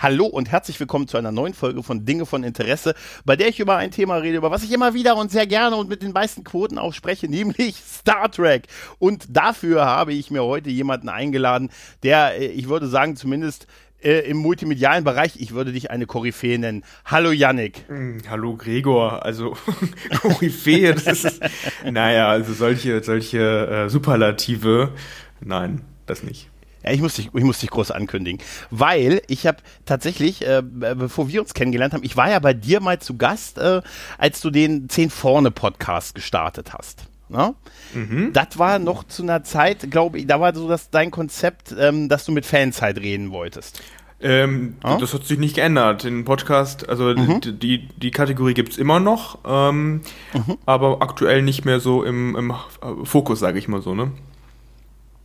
Hallo und herzlich willkommen zu einer neuen Folge von Dinge von Interesse, bei der ich über ein Thema rede, über was ich immer wieder und sehr gerne und mit den meisten Quoten auch spreche, nämlich Star Trek. Und dafür habe ich mir heute jemanden eingeladen, der, äh, ich würde sagen, zumindest äh, im multimedialen Bereich, ich würde dich eine Koryphäe nennen. Hallo Yannick. Hm, hallo Gregor, also Koryphäe, das ist, naja, also solche, solche äh, Superlative, nein, das nicht. Ja, ich muss dich, ich muss dich groß ankündigen, weil ich habe tatsächlich, äh, bevor wir uns kennengelernt haben, ich war ja bei dir mal zu Gast, äh, als du den Zehn vorne Podcast gestartet hast. Ne? Mhm. Das war noch zu einer Zeit, glaube ich, da war so das dein Konzept, ähm, dass du mit Fans halt reden wolltest. Ähm, ja? Das hat sich nicht geändert. Den Podcast, also mhm. die, die Kategorie gibt's immer noch, ähm, mhm. aber aktuell nicht mehr so im, im Fokus, sage ich mal so, ne?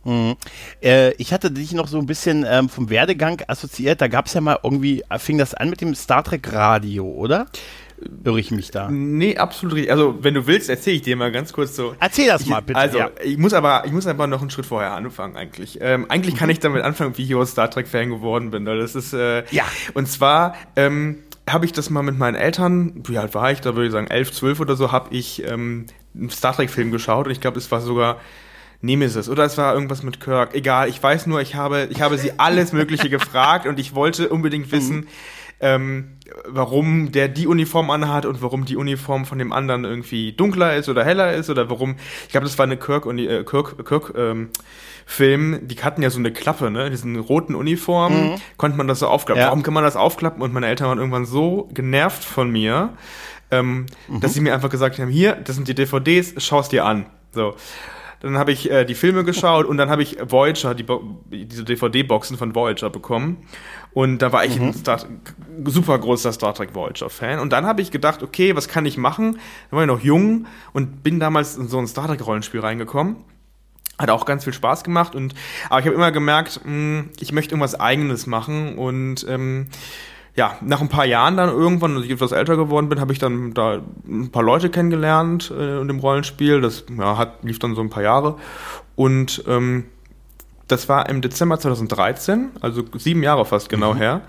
Mhm. Äh, ich hatte dich noch so ein bisschen ähm, vom Werdegang assoziiert. Da gab es ja mal irgendwie, fing das an mit dem Star Trek Radio, oder? Irre ich mich da? Nee, absolut richtig. Also, wenn du willst, erzähle ich dir mal ganz kurz so. Erzähl das mal, bitte. Also, ja. ich muss aber, ich muss einfach noch einen Schritt vorher anfangen, eigentlich. Ähm, eigentlich kann mhm. ich damit anfangen, wie ich hier Star Trek-Fan geworden bin. Weil das ist, äh, ja. Und zwar, ähm, habe ich das mal mit meinen Eltern, wie alt war ich, da würde ich sagen elf, zwölf oder so, habe ich ähm, einen Star Trek-Film geschaut und ich glaube, es war sogar Nemesis oder es war irgendwas mit Kirk. Egal, ich weiß nur, ich habe, ich habe sie alles Mögliche gefragt und ich wollte unbedingt wissen, mhm. ähm, warum der die Uniform anhat und warum die Uniform von dem anderen irgendwie dunkler ist oder heller ist oder warum. Ich glaube, das war eine Kirk und äh, Kirk, Kirk ähm, Film. Die hatten ja so eine Klappe, ne? Diesen roten Uniform mhm. konnte man das so aufklappen. Ja. Warum kann man das aufklappen? Und meine Eltern waren irgendwann so genervt von mir, ähm, mhm. dass sie mir einfach gesagt haben: Hier, das sind die DVDs, schau es dir an. So. Dann habe ich äh, die Filme geschaut und dann habe ich Voyager, die diese DVD-Boxen von Voyager bekommen. Und da war ich mhm. ein Star super großer Star Trek Voyager-Fan. Und dann habe ich gedacht, okay, was kann ich machen? Da war ich noch jung und bin damals in so ein Star Trek-Rollenspiel reingekommen. Hat auch ganz viel Spaß gemacht und aber ich habe immer gemerkt, mh, hm, ich möchte irgendwas Eigenes machen und ähm, ja, nach ein paar Jahren dann irgendwann, als ich etwas älter geworden bin, habe ich dann da ein paar Leute kennengelernt äh, in dem Rollenspiel. Das ja, hat, lief dann so ein paar Jahre. Und ähm, das war im Dezember 2013, also sieben Jahre fast genau mhm. her,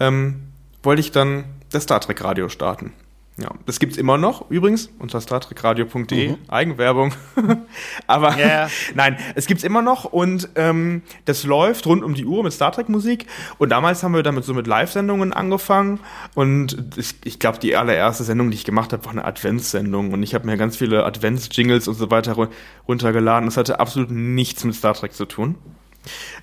ähm, wollte ich dann das Star Trek Radio starten. Ja, das gibt's immer noch übrigens unter startrekradio.de mhm. Eigenwerbung. Aber yeah. nein, es gibt's immer noch und ähm, das läuft rund um die Uhr mit Star Trek Musik und damals haben wir damit so mit Live-Sendungen angefangen und ich, ich glaube die allererste Sendung, die ich gemacht habe, war eine Adventssendung und ich habe mir ganz viele Advents-Jingles und so weiter runtergeladen. Das hatte absolut nichts mit Star Trek zu tun.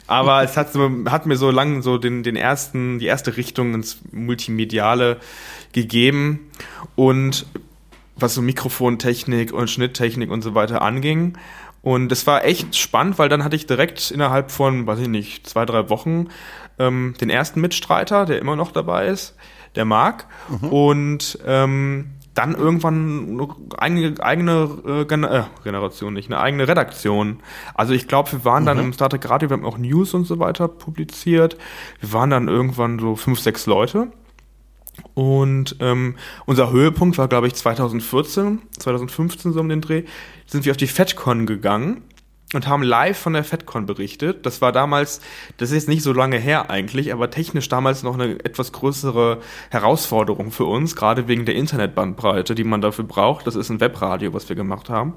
Aber es hat, so, hat mir so lang so den, den ersten, die erste Richtung ins Multimediale gegeben. Und was so Mikrofontechnik und Schnitttechnik und so weiter anging. Und es war echt spannend, weil dann hatte ich direkt innerhalb von, weiß ich nicht, zwei, drei Wochen ähm, den ersten Mitstreiter, der immer noch dabei ist, der Marc. Mhm. Und ähm, dann irgendwann eine eigene äh, äh, Generation, nicht eine eigene Redaktion. Also ich glaube, wir waren dann mhm. im Star Trek Radio, wir haben auch News und so weiter publiziert. Wir waren dann irgendwann so fünf, sechs Leute. Und ähm, unser Höhepunkt war, glaube ich, 2014, 2015 so um den Dreh, sind wir auf die FedCon gegangen und haben live von der FedCon berichtet. Das war damals, das ist jetzt nicht so lange her eigentlich, aber technisch damals noch eine etwas größere Herausforderung für uns, gerade wegen der Internetbandbreite, die man dafür braucht. Das ist ein Webradio, was wir gemacht haben.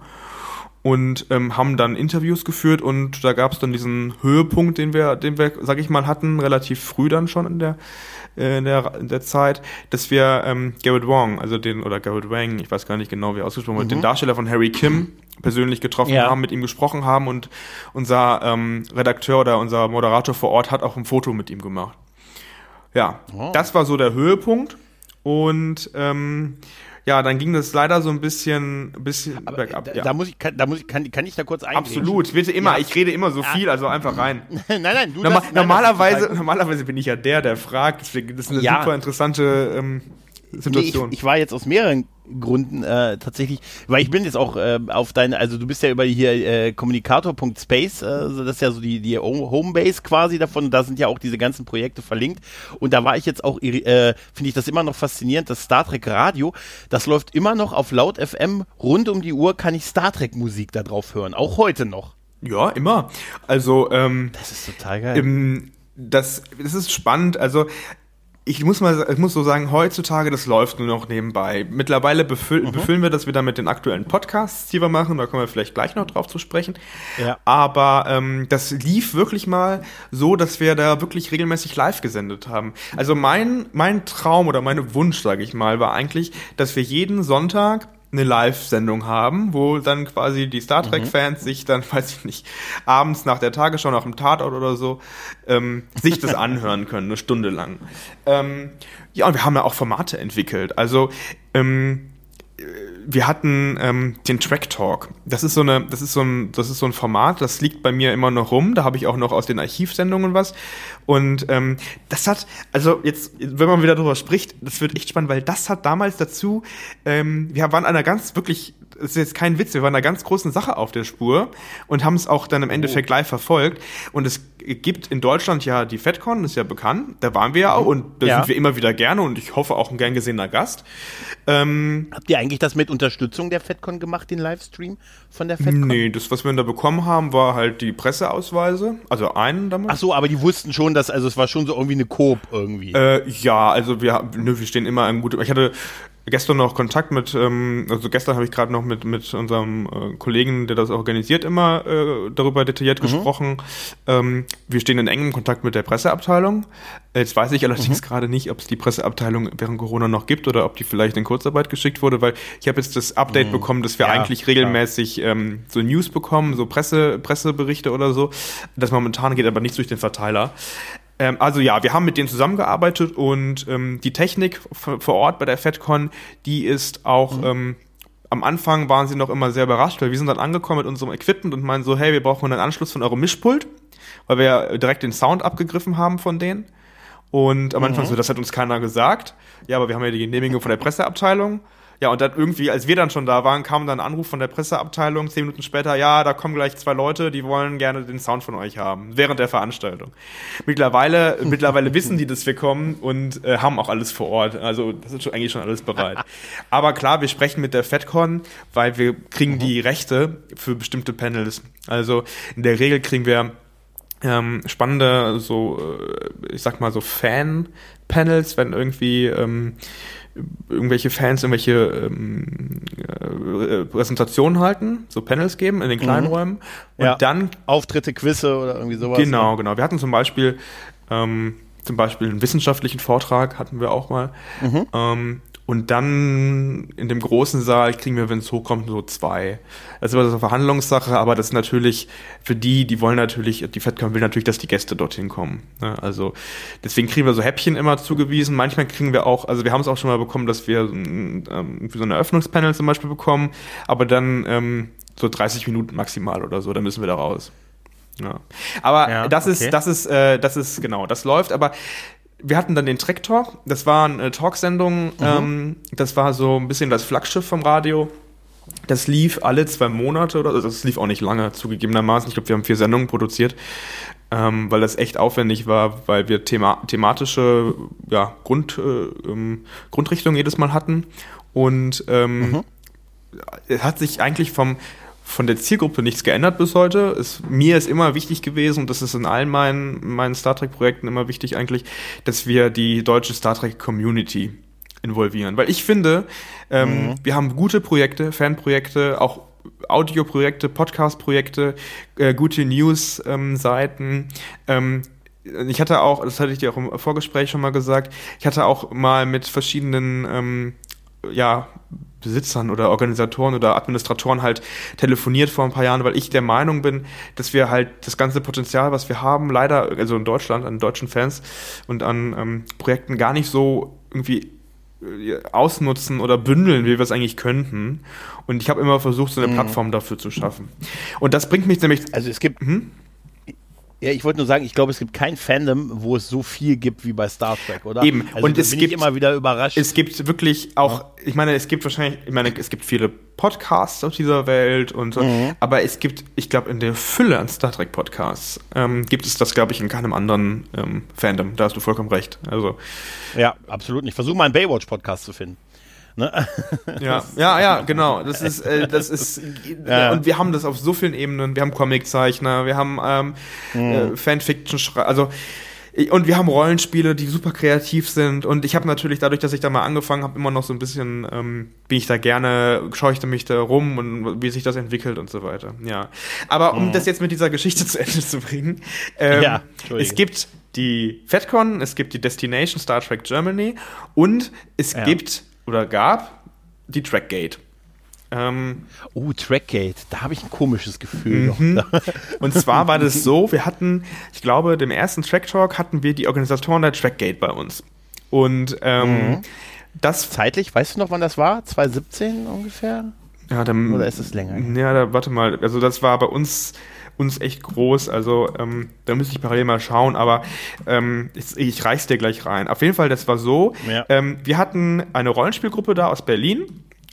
Und ähm, haben dann Interviews geführt und da gab es dann diesen Höhepunkt, den wir, den wir, sag ich mal, hatten, relativ früh dann schon in der in der, in der Zeit, dass wir ähm, Garrett Wong, also den, oder Garrett Wang, ich weiß gar nicht genau, wie er ausgesprochen wird, mhm. den Darsteller von Harry Kim persönlich getroffen ja. haben, mit ihm gesprochen haben und unser ähm, Redakteur oder unser Moderator vor Ort hat auch ein Foto mit ihm gemacht. Ja, oh. das war so der Höhepunkt und ähm, ja, dann ging das leider so ein bisschen, bisschen Aber bergab. Da, ja. da muss ich, kann, da muss ich, kann, kann ich da kurz eingehen? Absolut, bitte immer. Ja. Ich rede immer so viel, also einfach rein. nein, nein, du Norma das, Normalerweise, nein, normalerweise bin ich ja der, der fragt. Deswegen, das ist eine ja. super interessante ähm, Situation? Nee, ich, ich, war jetzt aus mehreren Gründen äh, tatsächlich, weil ich bin jetzt auch äh, auf deine, also du bist ja über hier äh, kommunikator.space, äh, das ist ja so die, die Homebase quasi davon, da sind ja auch diese ganzen Projekte verlinkt und da war ich jetzt auch, äh, finde ich das immer noch faszinierend, das Star Trek Radio, das läuft immer noch auf Laut FM, rund um die Uhr kann ich Star Trek Musik da drauf hören, auch heute noch. Ja, immer. Also, ähm, das ist total geil. Im, das, das ist spannend. Also, ich muss mal, ich muss so sagen, heutzutage, das läuft nur noch nebenbei. Mittlerweile befüll, mhm. befüllen wir das wieder mit den aktuellen Podcasts, die wir machen. Da kommen wir vielleicht gleich noch drauf zu sprechen. Ja. Aber ähm, das lief wirklich mal so, dass wir da wirklich regelmäßig live gesendet haben. Also mein, mein Traum oder mein Wunsch, sage ich mal, war eigentlich, dass wir jeden Sonntag eine Live-Sendung haben, wo dann quasi die Star Trek-Fans mhm. sich dann, weiß ich nicht, abends nach der Tagesschau, nach dem Tatort oder so, ähm, sich das anhören können, eine Stunde lang. Ähm, ja, und wir haben ja auch Formate entwickelt. Also ähm, wir hatten ähm, den Track Talk. Das ist so eine, das ist so ein, das ist so ein Format, das liegt bei mir immer noch rum. Da habe ich auch noch aus den Archivsendungen was. Und ähm, das hat, also jetzt, wenn man wieder darüber spricht, das wird echt spannend, weil das hat damals dazu, ähm, wir waren einer ganz wirklich das ist jetzt kein Witz, wir waren einer ganz großen Sache auf der Spur und haben es auch dann im Endeffekt oh. live verfolgt. Und es gibt in Deutschland ja die FedCon, ist ja bekannt, da waren wir ja auch und da ja. sind wir immer wieder gerne und ich hoffe auch ein gern gesehener Gast. Ähm, Habt ihr eigentlich das mit Unterstützung der FedCon gemacht, den Livestream von der FedCon? Nee, das, was wir da bekommen haben, war halt die Presseausweise, also einen damals. Ach so, aber die wussten schon, dass, also es war schon so irgendwie eine Coop irgendwie. Äh, ja, also wir, ne, wir stehen immer im guten, ich hatte gestern noch Kontakt mit, ähm, also gestern habe ich gerade noch mit, mit unserem äh, Kollegen, der das organisiert, immer äh, darüber detailliert mhm. gesprochen. Ähm, wir stehen in engem Kontakt mit der Presseabteilung. Jetzt weiß ich allerdings mhm. gerade nicht, ob es die Presseabteilung während Corona noch gibt oder ob die vielleicht in Kurzarbeit geschickt wurde, weil ich habe jetzt das Update mhm. bekommen, dass wir ja, eigentlich regelmäßig ähm, so News bekommen, so Presse, Presseberichte oder so. Das momentan geht aber nicht durch den Verteiler. Ähm, also ja, wir haben mit denen zusammengearbeitet und ähm, die Technik vor Ort bei der FedCon, die ist auch mhm. ähm, am Anfang waren sie noch immer sehr überrascht, weil wir sind dann angekommen mit unserem Equipment und meinen so, hey, wir brauchen einen Anschluss von eurem Mischpult, weil wir ja direkt den Sound abgegriffen haben von denen. Und am mhm. Anfang so, das hat uns keiner gesagt. Ja, aber wir haben ja die Genehmigung von der Presseabteilung. Ja, und dann irgendwie, als wir dann schon da waren, kam dann ein Anruf von der Presseabteilung, zehn Minuten später, ja, da kommen gleich zwei Leute, die wollen gerne den Sound von euch haben, während der Veranstaltung. Mittlerweile, mittlerweile wissen die, dass wir kommen und äh, haben auch alles vor Ort. Also das ist schon, eigentlich schon alles bereit. Aber klar, wir sprechen mit der FedCon, weil wir kriegen die Rechte für bestimmte Panels. Also in der Regel kriegen wir ähm, spannende, so, äh, ich sag mal so Fan-Panels, wenn irgendwie ähm, irgendwelche Fans irgendwelche ähm, äh, Präsentationen halten, so Panels geben in den kleinen mhm. Räumen und ja. dann Auftritte, Quizze oder irgendwie sowas. Genau, ne? genau. Wir hatten zum Beispiel ähm, zum Beispiel einen wissenschaftlichen Vortrag hatten wir auch mal. Mhm. Ähm, und dann in dem großen Saal kriegen wir, wenn es hochkommt, so zwei. Das ist aber so eine Verhandlungssache, aber das ist natürlich für die, die wollen natürlich, die FedCon will natürlich, dass die Gäste dorthin kommen. Ne? Also deswegen kriegen wir so Häppchen immer zugewiesen. Manchmal kriegen wir auch, also wir haben es auch schon mal bekommen, dass wir ähm, so ein Eröffnungspanel zum Beispiel bekommen, aber dann ähm, so 30 Minuten maximal oder so, dann müssen wir da raus. Ja. Aber ja, das okay. ist, das ist, äh, das ist genau, das läuft. Aber wir hatten dann den Track Talk. Das war eine Talksendung. Mhm. Ähm, das war so ein bisschen das Flaggschiff vom Radio. Das lief alle zwei Monate oder also das lief auch nicht lange, zugegebenermaßen. Ich glaube, wir haben vier Sendungen produziert, ähm, weil das echt aufwendig war, weil wir thema thematische ja, Grund, äh, ähm, Grundrichtungen jedes Mal hatten. Und ähm, mhm. es hat sich eigentlich vom, von der Zielgruppe nichts geändert bis heute. Es, mir ist immer wichtig gewesen, und das ist in allen meinen, meinen Star Trek-Projekten immer wichtig eigentlich, dass wir die deutsche Star Trek-Community involvieren. Weil ich finde, ähm, mhm. wir haben gute Projekte, Fanprojekte, auch Audioprojekte, Podcast-Projekte, äh, gute News-Seiten. Ähm, ähm, ich hatte auch, das hatte ich dir auch im Vorgespräch schon mal gesagt, ich hatte auch mal mit verschiedenen ähm, ja, Besitzern oder Organisatoren oder Administratoren halt telefoniert vor ein paar Jahren, weil ich der Meinung bin, dass wir halt das ganze Potenzial, was wir haben, leider, also in Deutschland, an deutschen Fans und an ähm, Projekten gar nicht so irgendwie äh, ausnutzen oder bündeln, wie wir es eigentlich könnten. Und ich habe immer versucht, so eine mhm. Plattform dafür zu schaffen. Und das bringt mich nämlich. Also es gibt. Hm? Ja, ich wollte nur sagen, ich glaube, es gibt kein Fandom, wo es so viel gibt wie bei Star Trek, oder? Eben. Also, und es bin gibt ich immer wieder überrascht. Es gibt wirklich auch, ja. ich meine, es gibt wahrscheinlich, ich meine, es gibt viele Podcasts auf dieser Welt und so, mhm. aber es gibt, ich glaube, in der Fülle an Star Trek Podcasts ähm, gibt es das, glaube ich, in keinem anderen ähm, Fandom. Da hast du vollkommen recht. Also ja, absolut. Ich versuche mal einen Baywatch Podcast zu finden. Ne? Ja, ja, ja, genau. Das ist, äh, das ist, ja. und wir haben das auf so vielen Ebenen. Wir haben Comiczeichner, wir haben ähm, mhm. äh, Fanfiction, also und wir haben Rollenspiele, die super kreativ sind. Und ich habe natürlich dadurch, dass ich da mal angefangen habe, immer noch so ein bisschen, ähm, bin ich da gerne, schaue ich da mich da rum und wie sich das entwickelt und so weiter. Ja. Aber um mhm. das jetzt mit dieser Geschichte zu Ende zu bringen, ähm, ja, es gibt die FedCon, es gibt die Destination Star Trek Germany und es ja. gibt oder gab die Trackgate. Ähm, oh, Trackgate, da habe ich ein komisches Gefühl mhm. noch. Und zwar war das so, wir hatten, ich glaube, dem ersten Track Talk hatten wir die Organisatoren der Trackgate bei uns. Und ähm, mhm. das... Zeitlich, weißt du noch, wann das war? 2017 ungefähr? Ja, dann, Oder ist es länger? Ja, da, warte mal, also das war bei uns uns echt groß. Also ähm, da müsste ich parallel mal schauen, aber ähm, ich, ich reich's dir gleich rein. Auf jeden Fall, das war so. Ja. Ähm, wir hatten eine Rollenspielgruppe da aus Berlin.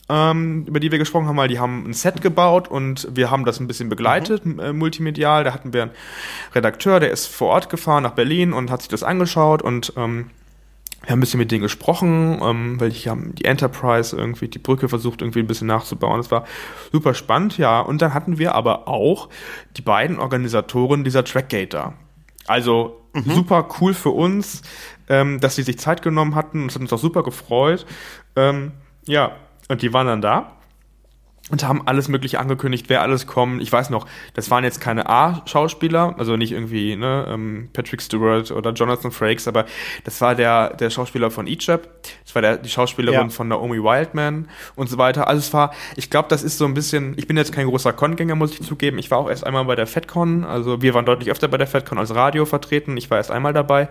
Ähm, über die wir gesprochen haben, weil die haben ein Set gebaut und wir haben das ein bisschen begleitet, mhm. äh, multimedial. Da hatten wir einen Redakteur, der ist vor Ort gefahren nach Berlin und hat sich das angeschaut und ähm, wir haben ein bisschen mit denen gesprochen, ähm, weil ich haben die Enterprise irgendwie, die Brücke versucht irgendwie ein bisschen nachzubauen. Das war super spannend, ja. Und dann hatten wir aber auch die beiden Organisatoren dieser Trackgate da. Also mhm. super cool für uns, ähm, dass sie sich Zeit genommen hatten. Das hat uns auch super gefreut. Ähm, ja, und die waren dann da und haben alles Mögliche angekündigt, wer alles kommt. Ich weiß noch, das waren jetzt keine A-Schauspieler, also nicht irgendwie ne, ähm, Patrick Stewart oder Jonathan Frakes, aber das war der, der Schauspieler von Egypt, das war der, die Schauspielerin ja. von Naomi Wildman und so weiter. Also es war, ich glaube, das ist so ein bisschen, ich bin jetzt kein großer Con-Gänger, muss ich zugeben. Ich war auch erst einmal bei der FedCon, also wir waren deutlich öfter bei der FedCon als Radio vertreten. Ich war erst einmal dabei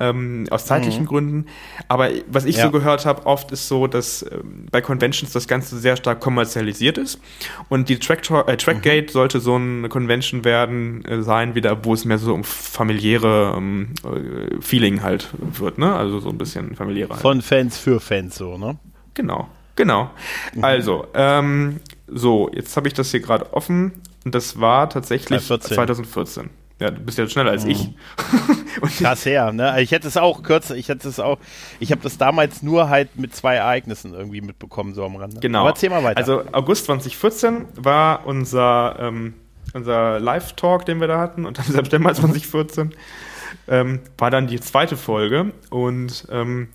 ähm, aus zeitlichen mhm. Gründen. Aber was ich ja. so gehört habe, oft ist so, dass ähm, bei Conventions das Ganze sehr stark kommerzialisiert ist. Und die Track äh, Trackgate mhm. sollte so eine Convention werden äh, sein, wieder, wo es mehr so um familiäre ähm, äh, Feeling halt wird, ne? Also so ein bisschen familiärer. Halt. Von Fans für Fans so, ne? Genau. Genau. Mhm. Also, ähm, so, jetzt habe ich das hier gerade offen und das war tatsächlich 2014. 2014. Ja, du bist ja schneller als mhm. ich. Krass her, ne? Ich hätte es auch kürzer, ich hätte es auch, ich habe das damals nur halt mit zwei Ereignissen irgendwie mitbekommen, so am Rande. Genau. Aber erzähl mal weiter. Also August 2014 war unser, ähm, unser Live-Talk, den wir da hatten, und dann September 2014 ähm, war dann die zweite Folge und ähm,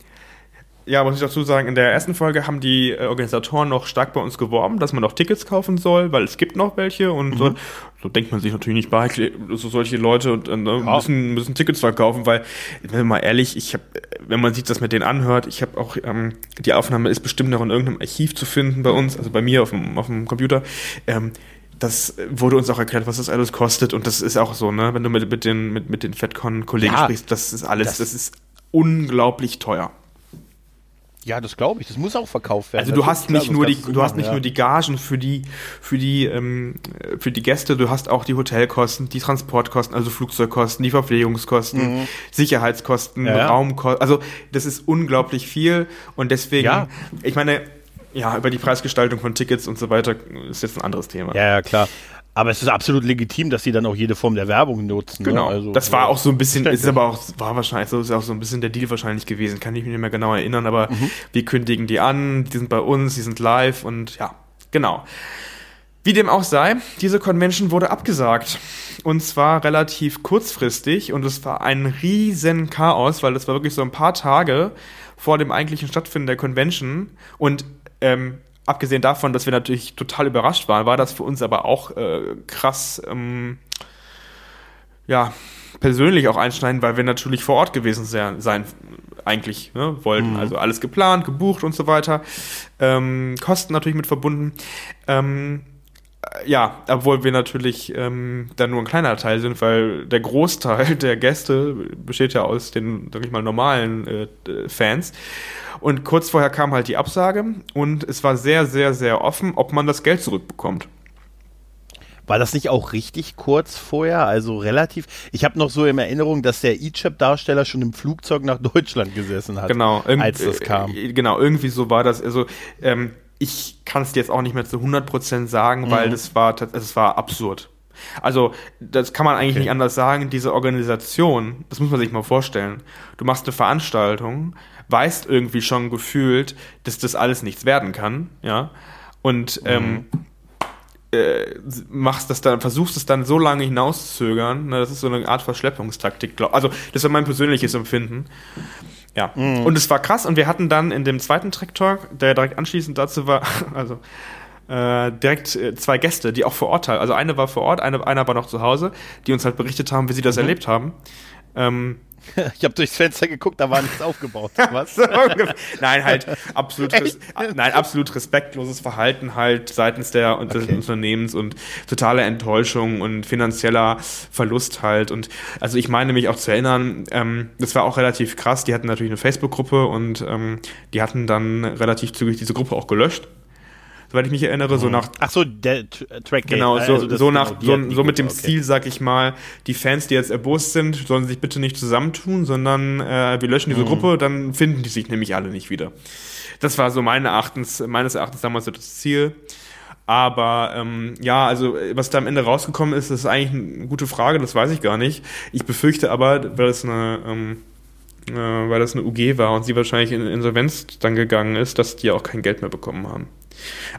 ja, muss ich dazu sagen, in der ersten Folge haben die äh, Organisatoren noch stark bei uns geworben, dass man noch Tickets kaufen soll, weil es gibt noch welche und mhm. so, so, denkt man sich natürlich nicht bei, so solche Leute und, äh, ne, ja. müssen, müssen Tickets verkaufen, weil, wenn wir mal ehrlich, ich habe, wenn man sich das mit denen anhört, ich habe auch, ähm, die Aufnahme ist bestimmt noch in irgendeinem Archiv zu finden bei uns, also bei mir auf dem, auf dem Computer, ähm, das wurde uns auch erklärt, was das alles kostet und das ist auch so, ne, wenn du mit, mit den, mit, mit den FedCon-Kollegen ja, sprichst, das ist alles, das, das ist unglaublich teuer. Ja, das glaube ich. Das muss auch verkauft werden. Also du hast nicht nur die, du hast nicht ja. nur die Gagen für die, für die, ähm, für die Gäste. Du hast auch die Hotelkosten, die Transportkosten, also Flugzeugkosten, die Verpflegungskosten, mhm. Sicherheitskosten, ja, Raumkosten. Also das ist unglaublich viel und deswegen, ja. ich meine, ja, über die Preisgestaltung von Tickets und so weiter ist jetzt ein anderes Thema. Ja, ja, klar. Aber es ist absolut legitim, dass sie dann auch jede Form der Werbung nutzen. Ne? Genau. Ne? Also, das war auch so ein bisschen, ist aber auch, war wahrscheinlich, so ist auch so ein bisschen der Deal wahrscheinlich gewesen. Kann ich mich nicht mehr genau erinnern, aber mhm. wir kündigen die an, die sind bei uns, die sind live und ja, genau. Wie dem auch sei, diese Convention wurde abgesagt. Und zwar relativ kurzfristig und es war ein riesen Chaos, weil das war wirklich so ein paar Tage vor dem eigentlichen Stattfinden der Convention. Und ähm, abgesehen davon, dass wir natürlich total überrascht waren, war das für uns aber auch äh, krass, ähm, ja, persönlich auch einschneidend, weil wir natürlich vor Ort gewesen sein, sein eigentlich ne, wollten. Mhm. Also alles geplant, gebucht und so weiter. Ähm, Kosten natürlich mit verbunden. Ähm, äh, ja, obwohl wir natürlich ähm, dann nur ein kleiner Teil sind, weil der Großteil der Gäste besteht ja aus den, sag ich mal, normalen äh, Fans. Und kurz vorher kam halt die Absage und es war sehr, sehr, sehr offen, ob man das Geld zurückbekommt. War das nicht auch richtig kurz vorher? Also relativ. Ich habe noch so in Erinnerung, dass der Egypt-Darsteller schon im Flugzeug nach Deutschland gesessen hat, genau, als das kam. Äh, genau, irgendwie so war das. Also ähm, ich kann es dir jetzt auch nicht mehr zu 100% sagen, weil mhm. das war, das war absurd. Also, das kann man eigentlich okay. nicht anders sagen. Diese Organisation, das muss man sich mal vorstellen. Du machst eine Veranstaltung, weißt irgendwie schon gefühlt, dass das alles nichts werden kann, ja. Und mhm. ähm, äh, machst das dann, versuchst es dann so lange hinauszuzögern, ne, das ist so eine Art Verschleppungstaktik. Glaub, also, das war mein persönliches Empfinden. Ja. Mhm. Und es war krass und wir hatten dann in dem zweiten Track Talk, der direkt anschließend dazu war, also äh, direkt äh, zwei Gäste, die auch vor Ort, also eine war vor Ort, eine, einer war noch zu Hause, die uns halt berichtet haben, wie sie das mhm. erlebt haben. Ähm, ich habe durchs Fenster geguckt, da war nichts aufgebaut. Was? nein, halt absolut, nein, absolut respektloses Verhalten halt seitens der okay. des Unternehmens und totale Enttäuschung und finanzieller Verlust halt. Und also ich meine mich auch zu erinnern, ähm, das war auch relativ krass. Die hatten natürlich eine Facebook-Gruppe und ähm, die hatten dann relativ zügig diese Gruppe auch gelöscht soweit ich mich erinnere, so mhm. nach. Ach so, der Track Genau, so, also so nach, genau, so, so mit dem okay. Ziel, sag ich mal, die Fans, die jetzt erbost sind, sollen sich bitte nicht zusammentun, sondern äh, wir löschen diese mhm. Gruppe, dann finden die sich nämlich alle nicht wieder. Das war so meine Erachtens, meines Erachtens damals so das Ziel. Aber ähm, ja, also was da am Ende rausgekommen ist, ist eigentlich eine gute Frage, das weiß ich gar nicht. Ich befürchte aber, weil es eine, ähm, äh, weil das eine UG war und sie wahrscheinlich in Insolvenz dann gegangen ist, dass die auch kein Geld mehr bekommen haben.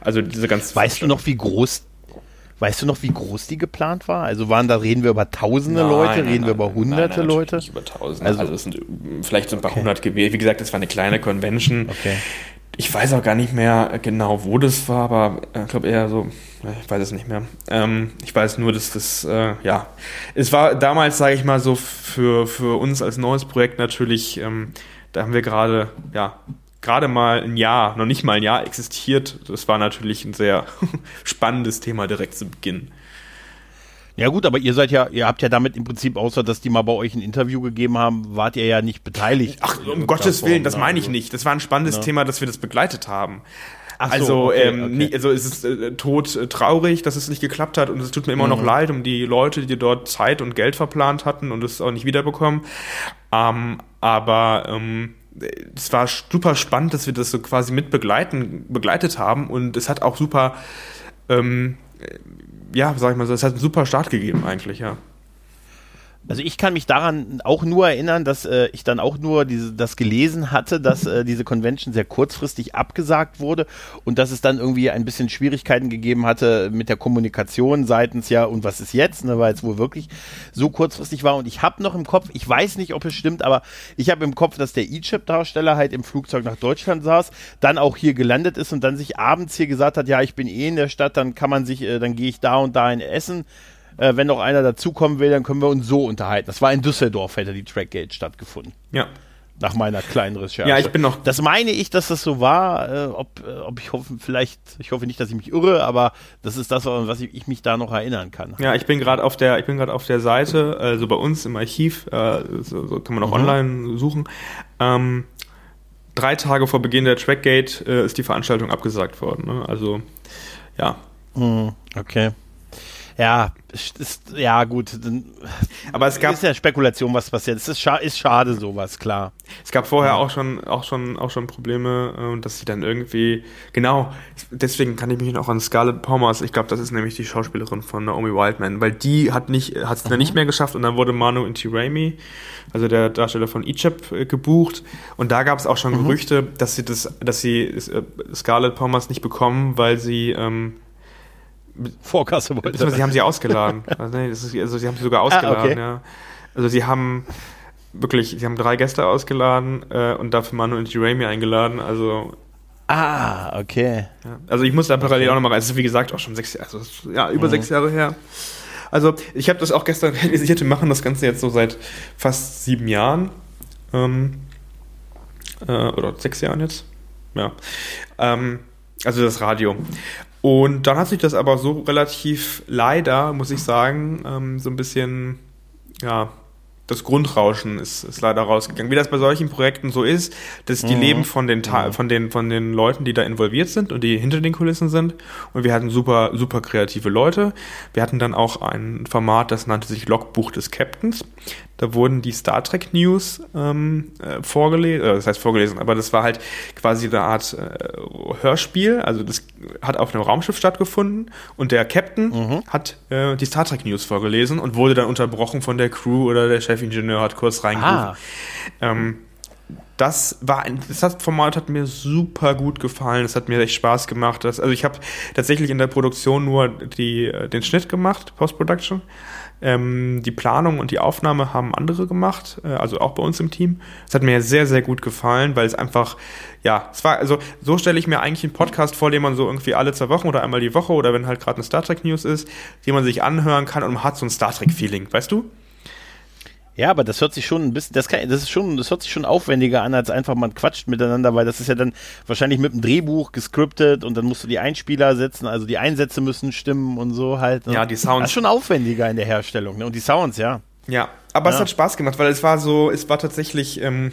Also diese ganz. Weißt du noch, wie groß Weißt du noch, wie groß die geplant war? Also waren da, reden wir über tausende nein, Leute, nein, reden nein, wir über hunderte Leute? Nicht über tausende, also, also es sind vielleicht so ein paar okay. hundert gewählt. Wie gesagt, das war eine kleine Convention. Okay. Ich weiß auch gar nicht mehr genau, wo das war, aber äh, ich glaube eher so, ich weiß es nicht mehr. Ähm, ich weiß nur, dass das, äh, ja, es war damals, sage ich mal so, für, für uns als neues Projekt natürlich, ähm, da haben wir gerade, ja, gerade mal ein Jahr, noch nicht mal ein Jahr existiert. Das war natürlich ein sehr spannendes Thema direkt zu Beginn. Ja gut, aber ihr seid ja, ihr habt ja damit im Prinzip, außer dass die mal bei euch ein Interview gegeben haben, wart ihr ja nicht beteiligt. Ach, um Gottes Willen, das meine ich nicht. Das war ein spannendes ja. Thema, dass wir das begleitet haben. Ach also, so, okay, ähm, okay. Nie, also es ist äh, tot äh, traurig, dass es nicht geklappt hat und es tut mir immer mhm. noch leid um die Leute, die dort Zeit und Geld verplant hatten und es auch nicht wiederbekommen. Ähm, aber ähm, es war super spannend, dass wir das so quasi mit begleiten, begleitet haben und es hat auch super, ähm, ja, sag ich mal so, es hat einen super Start gegeben eigentlich, ja. Also ich kann mich daran auch nur erinnern, dass äh, ich dann auch nur diese, das gelesen hatte, dass äh, diese Convention sehr kurzfristig abgesagt wurde und dass es dann irgendwie ein bisschen Schwierigkeiten gegeben hatte mit der Kommunikation seitens ja und was ist jetzt, ne, weil es wohl wirklich so kurzfristig war. Und ich habe noch im Kopf, ich weiß nicht, ob es stimmt, aber ich habe im Kopf, dass der Egypt-Darsteller halt im Flugzeug nach Deutschland saß, dann auch hier gelandet ist und dann sich abends hier gesagt hat, ja, ich bin eh in der Stadt, dann kann man sich, äh, dann gehe ich da und da in Essen äh, wenn noch einer dazukommen will, dann können wir uns so unterhalten. Das war in Düsseldorf, hätte die Trackgate stattgefunden. Ja. Nach meiner kleinen Recherche. Ja, ich bin noch. Das meine ich, dass das so war. Äh, ob, äh, ob ich hoffe, vielleicht, ich hoffe nicht, dass ich mich irre, aber das ist das, was ich, ich mich da noch erinnern kann. Ja, ich bin gerade auf der, ich bin gerade auf der Seite, also bei uns im Archiv, äh, so, so kann man auch mhm. online suchen. Ähm, drei Tage vor Beginn der Trackgate äh, ist die Veranstaltung abgesagt worden. Ne? Also, ja. Mhm, okay. Ja, ist, ja gut. Aber es gab ist ja Spekulation, was passiert. Es ist, scha ist schade sowas, klar. Es gab vorher auch schon, auch schon, auch schon Probleme, äh, dass sie dann irgendwie genau. Deswegen kann ich mich noch an Scarlett Palmers. Ich glaube, das ist nämlich die Schauspielerin von Naomi Wildman, weil die hat nicht, hat es dann nicht mehr geschafft und dann wurde Manu Intirami, also der Darsteller von Egypt, äh, gebucht und da gab es auch schon mhm. Gerüchte, dass sie das, dass sie äh, Scarlett Palmers nicht bekommen, weil sie ähm, Vorkasse wollte. Sie haben sie ausgeladen. also, nee, ist, also, sie haben sie sogar ausgeladen, ah, okay. ja. Also sie haben wirklich, sie haben drei Gäste ausgeladen äh, und dafür Manu und Jeremy eingeladen. Also Ah, okay. Ja. Also ich muss da parallel okay. auch nochmal rein. Es ist wie gesagt auch schon sechs Jahre, also ja, über mhm. sechs Jahre her. Also ich habe das auch gestern realisiert, wir machen das Ganze jetzt so seit fast sieben Jahren. Ähm, äh, oder sechs Jahren jetzt. Ja. Ähm, also das Radio. Und dann hat sich das aber so relativ leider, muss ich sagen, ähm, so ein bisschen, ja, das Grundrauschen ist, ist leider rausgegangen. Wie das bei solchen Projekten so ist, dass die mhm. leben von den, Ta mhm. von den, von den Leuten, die da involviert sind und die hinter den Kulissen sind. Und wir hatten super, super kreative Leute. Wir hatten dann auch ein Format, das nannte sich Logbuch des Captains. Da wurden die Star Trek News ähm, äh, vorgelesen, äh, das heißt vorgelesen, aber das war halt quasi eine Art äh, Hörspiel. Also das hat auf einem Raumschiff stattgefunden und der Captain mhm. hat äh, die Star Trek News vorgelesen und wurde dann unterbrochen von der Crew oder der Chefingenieur hat kurz reingerufen. Ah. Ähm, das war ein, das Format hat mir super gut gefallen. Es hat mir echt Spaß gemacht. Das, also ich habe tatsächlich in der Produktion nur die, äh, den Schnitt gemacht, Post-Production. Ähm, die Planung und die Aufnahme haben andere gemacht, äh, also auch bei uns im Team. Es hat mir sehr, sehr gut gefallen, weil es einfach, ja, es war, also so stelle ich mir eigentlich einen Podcast vor, den man so irgendwie alle zwei Wochen oder einmal die Woche oder wenn halt gerade eine Star Trek News ist, die man sich anhören kann und man hat so ein Star Trek-Feeling, weißt du? Ja, aber das hört sich schon ein bisschen, das, kann, das ist schon, das hört sich schon aufwendiger an, als einfach man quatscht miteinander, weil das ist ja dann wahrscheinlich mit einem Drehbuch gescriptet und dann musst du die Einspieler setzen, also die Einsätze müssen stimmen und so halt. Ne? Ja, die Sounds. Das ist schon aufwendiger in der Herstellung, ne? Und die Sounds, ja. Ja, aber ja. es hat Spaß gemacht, weil es war so, es war tatsächlich, ähm,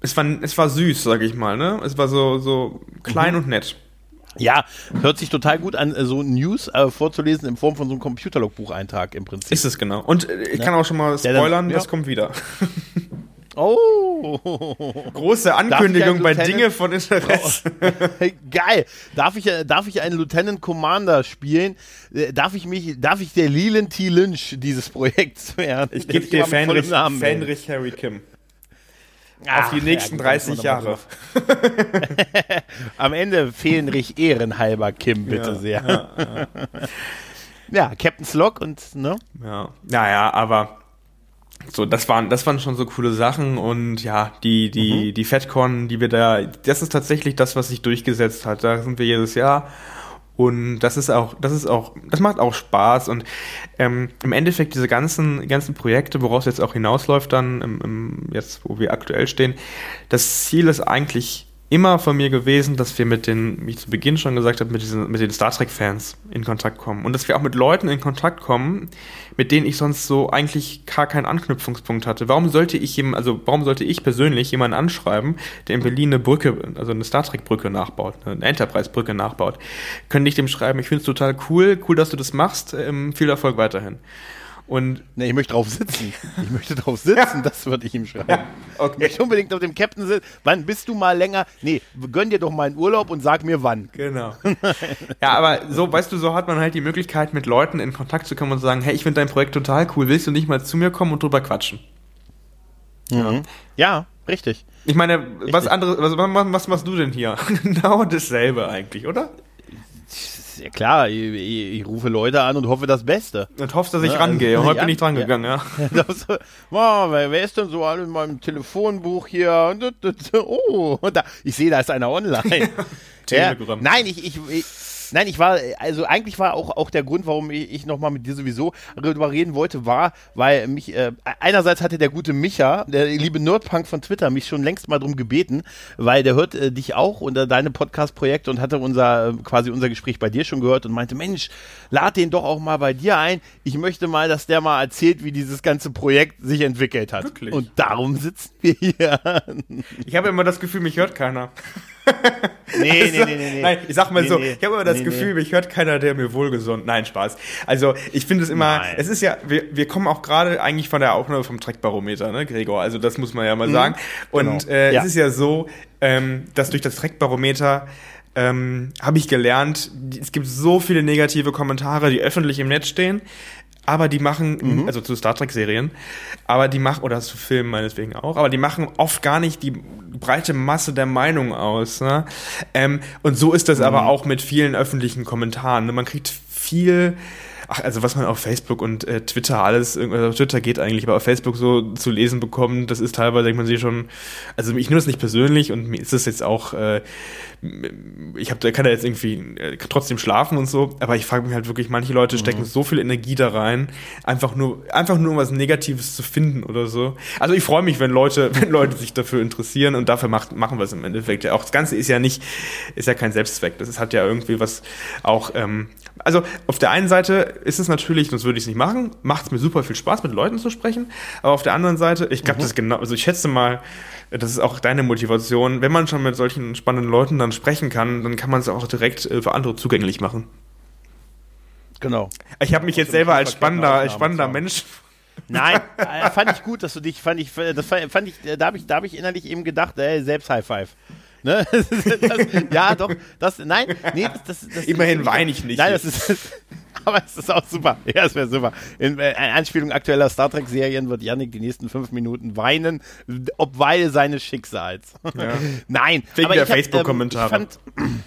es war, es war süß, sag ich mal, ne? Es war so, so klein mhm. und nett. Ja, hört sich total gut an, äh, so News äh, vorzulesen in Form von so einem Computerlogbucheintrag im Prinzip. Ist es genau. Und äh, ich ja. kann auch schon mal spoilern, ja, dann, ja. das kommt wieder. Oh! Große Ankündigung bei Dinge von Interesse. Geil. Darf ich, äh, darf ich einen Lieutenant Commander spielen? Darf ich mich, darf ich der Leland T. Lynch dieses Projekts werden? Ich gebe dir Fenrich, Fenrich Harry Kim. Ach, auf die nächsten ja, 30 Jahre. Am Ende fehlen Rich ehrenhalber Kim, bitte ja, sehr. Ja, ja, Captain Slog und, ne? Ja, naja, aber so, das waren, das waren schon so coole Sachen und ja, die, die, mhm. die FedCon, die wir da, das ist tatsächlich das, was sich durchgesetzt hat. Da sind wir jedes Jahr und das ist auch, das ist auch, das macht auch Spaß. Und ähm, im Endeffekt diese ganzen, ganzen Projekte, woraus jetzt auch hinausläuft, dann im, im, jetzt, wo wir aktuell stehen, das Ziel ist eigentlich immer von mir gewesen, dass wir mit den, wie ich zu Beginn schon gesagt habe, mit, diesen, mit den Star Trek-Fans in Kontakt kommen. Und dass wir auch mit Leuten in Kontakt kommen, mit denen ich sonst so eigentlich gar keinen Anknüpfungspunkt hatte. Warum sollte ich jemand, also warum sollte ich persönlich jemanden anschreiben, der in Berlin eine Brücke, also eine Star Trek-Brücke nachbaut, eine Enterprise-Brücke nachbaut? Könnte ich dem schreiben, ich finde es total cool, cool, dass du das machst, ähm, viel Erfolg weiterhin. Und nee, ich möchte drauf sitzen. Ich möchte drauf sitzen, das würde ich ihm schreiben. Ja, okay. Ich möchte unbedingt auf dem Captain sitzen. Wann bist du mal länger? Nee, gönn dir doch mal einen Urlaub und sag mir wann. Genau. ja, aber so, weißt du, so hat man halt die Möglichkeit, mit Leuten in Kontakt zu kommen und zu sagen, hey, ich finde dein Projekt total cool, willst du nicht mal zu mir kommen und drüber quatschen? Mhm. Ja, richtig. Ich meine, richtig. was anderes, was, was machst du denn hier? genau dasselbe eigentlich, oder? Ja klar, ich, ich, ich, rufe Leute an und hoffe das Beste. Und hoffst, dass ich ja, ne? rangehe. Also, Heute bin ich dran gegangen, ja. ja. Das, oh, wer, ist denn so alle in meinem Telefonbuch hier? Oh, da, ich sehe, da ist einer online. Telegram. nein, ich, ich, ich Nein, ich war, also eigentlich war auch, auch der Grund, warum ich, ich nochmal mit dir sowieso darüber reden wollte, war, weil mich, äh, einerseits hatte der gute Micha, der liebe Nerdpunk von Twitter, mich schon längst mal drum gebeten, weil der hört äh, dich auch unter deine Podcast-Projekte und hatte unser, quasi unser Gespräch bei dir schon gehört und meinte, Mensch, lad den doch auch mal bei dir ein. Ich möchte mal, dass der mal erzählt, wie dieses ganze Projekt sich entwickelt hat. Wirklich? Und darum sitzen wir hier. Ich habe immer das Gefühl, mich hört keiner. Nee, also, nee, nee, nee, Nein, ich sag mal nee, so, nee, ich habe immer das nee, Gefühl, mich hört keiner, der mir wohlgesund. Nein, Spaß. Also, ich finde es immer, Nein. es ist ja, wir, wir kommen auch gerade eigentlich von der Aufnahme vom Trackbarometer, ne, Gregor? Also, das muss man ja mal mhm. sagen. Und genau. äh, ja. es ist ja so, ähm, dass durch das Trackbarometer ähm, habe ich gelernt, es gibt so viele negative Kommentare, die öffentlich im Netz stehen aber die machen, mhm. also zu Star Trek-Serien, aber die machen, oder zu Filmen meinetwegen auch, aber die machen oft gar nicht die breite Masse der Meinung aus. Ne? Ähm, und so ist das mhm. aber auch mit vielen öffentlichen Kommentaren. Ne? Man kriegt viel ach, also was man auf Facebook und äh, Twitter alles, also Twitter geht eigentlich, aber auf Facebook so zu lesen bekommt, das ist teilweise, denkt man sich schon, also ich nehme das nicht persönlich und mir ist das jetzt auch, äh, ich habe, kann da jetzt irgendwie äh, trotzdem schlafen und so, aber ich frage mich halt wirklich, manche Leute mhm. stecken so viel Energie da rein, einfach nur, einfach nur um was Negatives zu finden oder so. Also ich freue mich, wenn Leute, wenn Leute sich dafür interessieren und dafür macht, machen wir es im Endeffekt. Ja, auch das Ganze ist ja nicht, ist ja kein Selbstzweck. Das ist, hat ja irgendwie was auch, ähm, also auf der einen Seite ist es natürlich, sonst würde ich es nicht machen, macht es mir super viel Spaß, mit Leuten zu sprechen. Aber auf der anderen Seite, ich glaube, mhm. das genau, also ich schätze mal, das ist auch deine Motivation. Wenn man schon mit solchen spannenden Leuten dann sprechen kann, dann kann man es auch direkt äh, für andere zugänglich machen. Genau. Ich habe mich jetzt selber als spannender, spannender Mensch Nein, äh, fand ich gut, dass du dich, fand ich, das fand ich, da habe ich, da habe ich innerlich eben gedacht, ey, selbst High Five. Ne? das, ja, doch, das, nein, nee, das, das, Immerhin weine ich nicht. Nein, das ist, aber es ist auch super. Ja, es wäre super. In äh, Anspielung aktueller Star Trek-Serien wird Yannick die nächsten fünf Minuten weinen, obweil seines Schicksals. Ja. Nein, Wegen aber der Facebook-Kommentare. Ähm, ich, fand,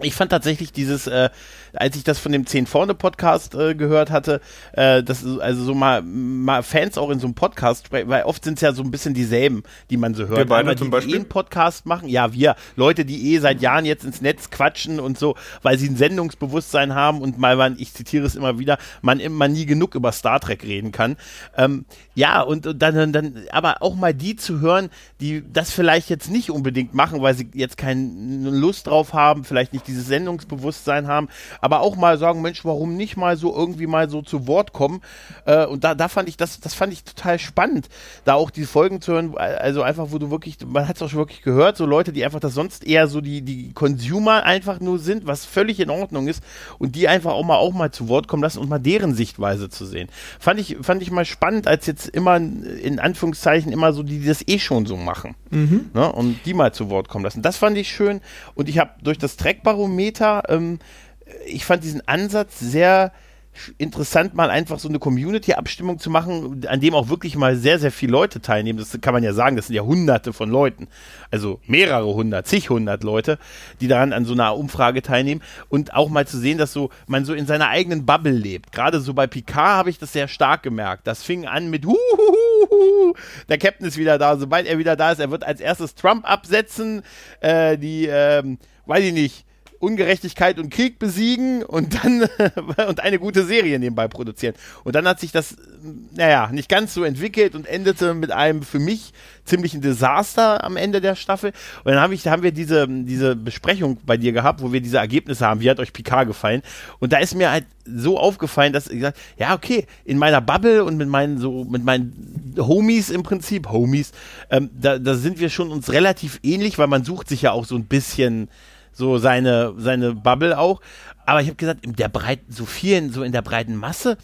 ich fand tatsächlich dieses, äh, als ich das von dem 10 vorne Podcast äh, gehört hatte, äh, dass also so mal, mal Fans auch in so einem Podcast sprechen, weil oft sind es ja so ein bisschen dieselben, die man so hört. Wir beide zum Beispiel? Die eh einen Podcast machen, ja, wir, Leute, die eh seit Jahren jetzt ins Netz quatschen und so, weil sie ein Sendungsbewusstsein haben und mal, man, ich zitiere es immer wieder, man immer nie genug über Star Trek reden kann. Ähm, ja, und, und dann, dann, aber auch mal die zu hören, die das vielleicht jetzt nicht unbedingt machen, weil sie jetzt keine Lust drauf haben, vielleicht nicht dieses Sendungsbewusstsein haben, aber auch mal sagen, Mensch, warum nicht mal so irgendwie mal so zu Wort kommen? Äh, und da, da fand ich das, das fand ich total spannend, da auch die Folgen zu hören, also einfach, wo du wirklich, man hat es auch schon wirklich gehört, so Leute, die einfach das sonst eher so die, die Consumer einfach nur sind, was völlig in Ordnung ist und die einfach auch mal auch mal zu Wort kommen lassen und mal deren Sichtweise zu sehen. Fand ich, fand ich mal spannend, als jetzt immer in Anführungszeichen immer so die, die das eh schon so machen. Mhm. Ne? Und die mal zu Wort kommen lassen. Das fand ich schön. Und ich habe durch das Trackbarometer ähm, ich fand diesen Ansatz sehr interessant, mal einfach so eine Community-Abstimmung zu machen, an dem auch wirklich mal sehr, sehr viele Leute teilnehmen. Das kann man ja sagen, das sind ja hunderte von Leuten. Also mehrere hundert, zig hundert Leute, die daran an so einer Umfrage teilnehmen. Und auch mal zu sehen, dass so man so in seiner eigenen Bubble lebt. Gerade so bei Picard habe ich das sehr stark gemerkt. Das fing an mit Huhuhuhu, der Captain ist wieder da. Sobald er wieder da ist, er wird als erstes Trump absetzen. Äh, die, ähm, weiß ich nicht, Ungerechtigkeit und Krieg besiegen und dann und eine gute Serie nebenbei produzieren. Und dann hat sich das, naja, nicht ganz so entwickelt und endete mit einem für mich ziemlichen Desaster am Ende der Staffel. Und dann hab ich, haben wir diese, diese Besprechung bei dir gehabt, wo wir diese Ergebnisse haben. Wie hat euch Picard gefallen? Und da ist mir halt so aufgefallen, dass ich gesagt, ja, okay, in meiner Bubble und mit meinen so, mit meinen Homies im Prinzip, Homies, ähm, da, da sind wir schon uns relativ ähnlich, weil man sucht sich ja auch so ein bisschen so seine, seine Bubble auch. Aber ich habe gesagt, in der breiten, so vielen, so in der breiten Masse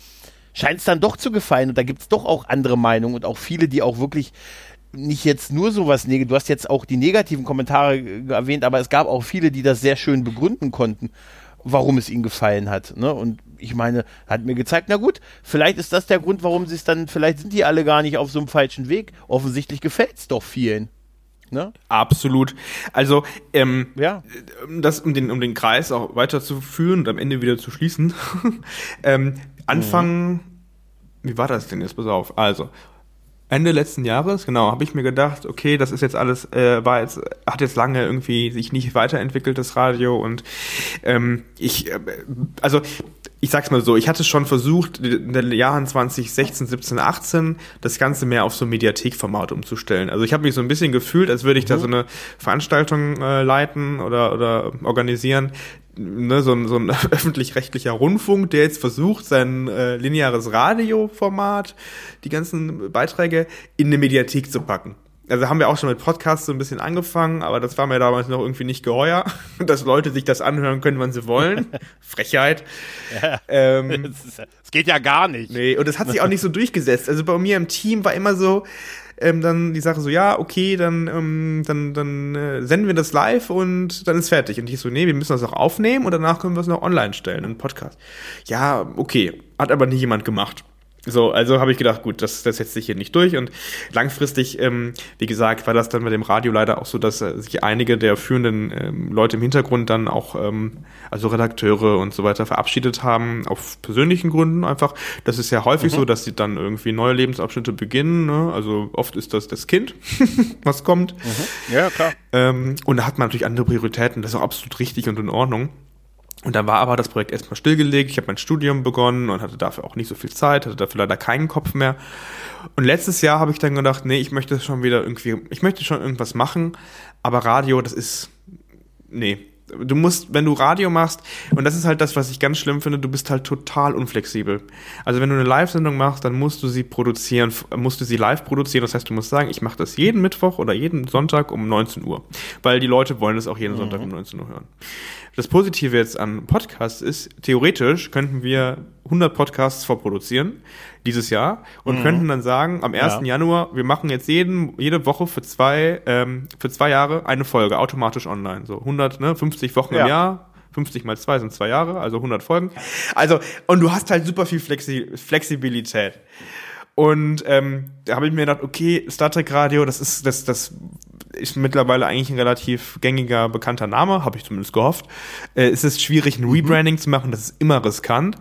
scheint es dann doch zu gefallen. Und da gibt es doch auch andere Meinungen und auch viele, die auch wirklich nicht jetzt nur sowas negativ, du hast jetzt auch die negativen Kommentare erwähnt, aber es gab auch viele, die das sehr schön begründen konnten, warum es ihnen gefallen hat. Ne? Und ich meine, hat mir gezeigt, na gut, vielleicht ist das der Grund, warum sie es dann, vielleicht sind die alle gar nicht auf so einem falschen Weg. Offensichtlich gefällt es doch vielen. Ne? Absolut. Also, ähm, ja. das, um den, um den Kreis auch weiterzuführen und am Ende wieder zu schließen. ähm, Anfang, mhm. wie war das denn jetzt? Pass auf. Also, Ende letzten Jahres, genau, habe ich mir gedacht, okay, das ist jetzt alles, äh, war jetzt, hat jetzt lange irgendwie sich nicht weiterentwickelt, das Radio und ähm, ich, äh, also ich sag's mal so, ich hatte schon versucht, in den Jahren 2016, 17, 18 das Ganze mehr auf so ein Mediathekformat umzustellen. Also ich habe mich so ein bisschen gefühlt, als würde ich mhm. da so eine Veranstaltung äh, leiten oder, oder organisieren, ne, so ein, so ein öffentlich-rechtlicher Rundfunk, der jetzt versucht, sein äh, lineares Radioformat, die ganzen Beiträge in eine Mediathek zu packen also haben wir auch schon mit Podcasts so ein bisschen angefangen, aber das war mir damals noch irgendwie nicht geheuer, dass Leute sich das anhören können, wann sie wollen. Frechheit. Ja, ähm, es geht ja gar nicht. Nee, und das hat sich auch nicht so durchgesetzt. Also bei mir im Team war immer so, ähm, dann die Sache so, ja, okay, dann, ähm, dann, dann äh, senden wir das live und dann ist fertig. Und ich so, nee, wir müssen das auch aufnehmen und danach können wir es noch online stellen, einen Podcast. Ja, okay, hat aber nie jemand gemacht. So, also habe ich gedacht, gut, das, das setzt sich hier nicht durch. Und langfristig, ähm, wie gesagt, war das dann mit dem Radio leider auch so, dass äh, sich einige der führenden ähm, Leute im Hintergrund dann auch, ähm, also Redakteure und so weiter, verabschiedet haben, auf persönlichen Gründen einfach. Das ist ja häufig mhm. so, dass sie dann irgendwie neue Lebensabschnitte beginnen. Ne? Also oft ist das das Kind, was kommt. Mhm. Ja, klar. Ähm, und da hat man natürlich andere Prioritäten. Das ist auch absolut richtig und in Ordnung. Und dann war aber das Projekt erstmal stillgelegt. Ich habe mein Studium begonnen und hatte dafür auch nicht so viel Zeit, hatte dafür leider keinen Kopf mehr. Und letztes Jahr habe ich dann gedacht, nee, ich möchte schon wieder irgendwie, ich möchte schon irgendwas machen, aber Radio, das ist, nee, Du musst, wenn du Radio machst, und das ist halt das, was ich ganz schlimm finde, du bist halt total unflexibel. Also wenn du eine Live-Sendung machst, dann musst du sie produzieren, musst du sie live produzieren. Das heißt, du musst sagen, ich mache das jeden Mittwoch oder jeden Sonntag um 19 Uhr. Weil die Leute wollen das auch jeden mhm. Sonntag um 19 Uhr hören. Das Positive jetzt an Podcasts ist, theoretisch könnten wir 100 Podcasts vorproduzieren dieses Jahr und mhm. könnten dann sagen, am 1. Ja. Januar, wir machen jetzt jeden, jede Woche für zwei, ähm, für zwei Jahre eine Folge automatisch online. So 100, ne, 50 Wochen ja. im Jahr, 50 mal 2 sind zwei Jahre, also 100 Folgen. Also, und du hast halt super viel Flexi Flexibilität. Und ähm, da habe ich mir gedacht, okay, Star Trek Radio, das ist das, das ist mittlerweile eigentlich ein relativ gängiger, bekannter Name, habe ich zumindest gehofft. Äh, es ist schwierig, ein mhm. Rebranding mhm. zu machen, das ist immer riskant.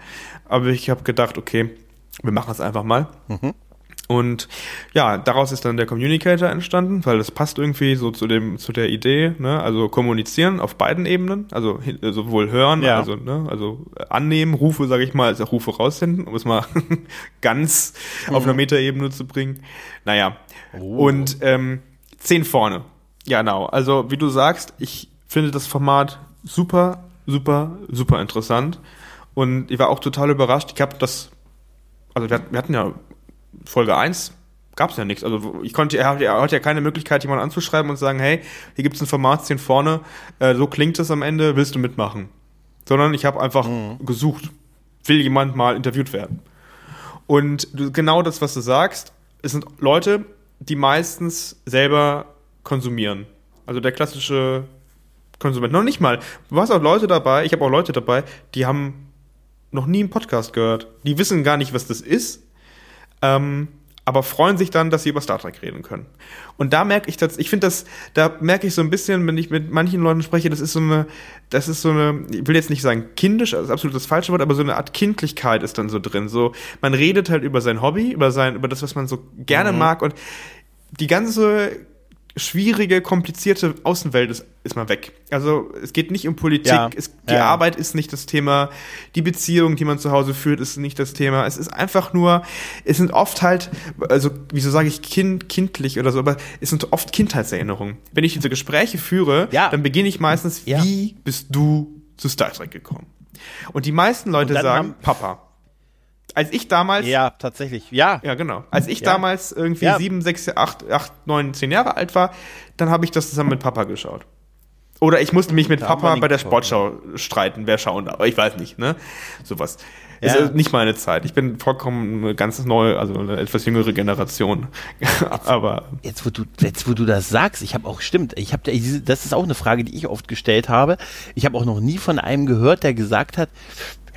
Aber ich habe gedacht, okay, wir machen es einfach mal. Mhm. Und ja, daraus ist dann der Communicator entstanden, weil das passt irgendwie so zu dem zu der Idee, ne? Also kommunizieren auf beiden Ebenen, also sowohl hören, ja. also ne? also annehmen, Rufe, sage ich mal, als auch Rufe raussenden, um es mal ganz mhm. auf einer Metaebene zu bringen. Naja, oh. und ähm, zehn vorne. Ja, genau. Also wie du sagst, ich finde das Format super, super, super interessant und ich war auch total überrascht. Ich habe das, also wir, wir hatten ja Folge 1 gab es ja nichts. Also ich konnte, er hat, er hat ja keine Möglichkeit, jemanden anzuschreiben und sagen, hey, hier gibt es ein Format, 10 vorne, äh, so klingt es am Ende, willst du mitmachen? Sondern ich habe einfach mhm. gesucht, will jemand mal interviewt werden. Und genau das, was du sagst, es sind Leute, die meistens selber konsumieren. Also der klassische Konsument. Noch nicht mal. Du hast auch Leute dabei, ich habe auch Leute dabei, die haben noch nie einen Podcast gehört. Die wissen gar nicht, was das ist ähm, aber freuen sich dann, dass sie über Star Trek reden können. Und da merke ich das, ich finde das, da merke ich so ein bisschen, wenn ich mit manchen Leuten spreche, das ist so eine, das ist so eine, ich will jetzt nicht sagen kindisch, das ist absolut das falsche Wort, aber so eine Art Kindlichkeit ist dann so drin. So, man redet halt über sein Hobby, über sein, über das, was man so gerne mhm. mag und die ganze schwierige, komplizierte Außenwelt ist, ist mal weg. Also es geht nicht um Politik, ja, es, die ja. Arbeit ist nicht das Thema, die Beziehung, die man zu Hause führt, ist nicht das Thema. Es ist einfach nur, es sind oft halt, also wieso sage ich kind, kindlich oder so, aber es sind oft Kindheitserinnerungen. Wenn ich diese Gespräche führe, ja. dann beginne ich meistens, wie bist du zu Star Trek gekommen? Und die meisten Leute sagen, Papa als ich damals. Ja, tatsächlich, ja. Ja, genau. Als ich ja. damals irgendwie ja. sieben, sechs, acht, acht, neun, zehn Jahre alt war, dann habe ich das zusammen mit Papa geschaut. Oder ich musste mich mit da Papa bei der Sportschau ne? streiten, wer schauen darf. Aber ich weiß nicht, ne? Sowas. Ja. Ist nicht meine Zeit. Ich bin vollkommen eine ganz neue, also eine etwas jüngere Generation. Aber jetzt wo du jetzt wo du das sagst, ich habe auch stimmt, ich habe das ist auch eine Frage, die ich oft gestellt habe. Ich habe auch noch nie von einem gehört, der gesagt hat,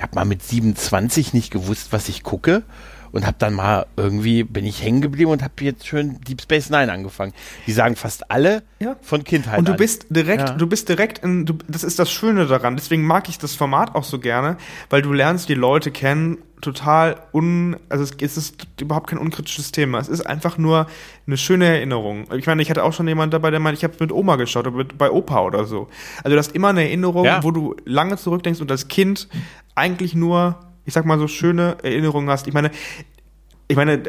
habe mal mit 27 nicht gewusst, was ich gucke und habe dann mal irgendwie bin ich hängen geblieben und habe jetzt schön Deep Space Nine angefangen. Die sagen fast alle ja. von Kindheit Und du an. bist direkt, ja. du bist direkt in, du, das ist das Schöne daran. Deswegen mag ich das Format auch so gerne, weil du lernst die Leute kennen total un, also es, ist überhaupt kein unkritisches Thema. Es ist einfach nur eine schöne Erinnerung. Ich meine, ich hatte auch schon jemand dabei, der meint, ich habe mit Oma geschaut oder mit, bei Opa oder so. Also du hast immer eine Erinnerung, ja. wo du lange zurückdenkst und als Kind eigentlich nur, ich sag mal so schöne Erinnerungen hast. Ich meine, ich meine,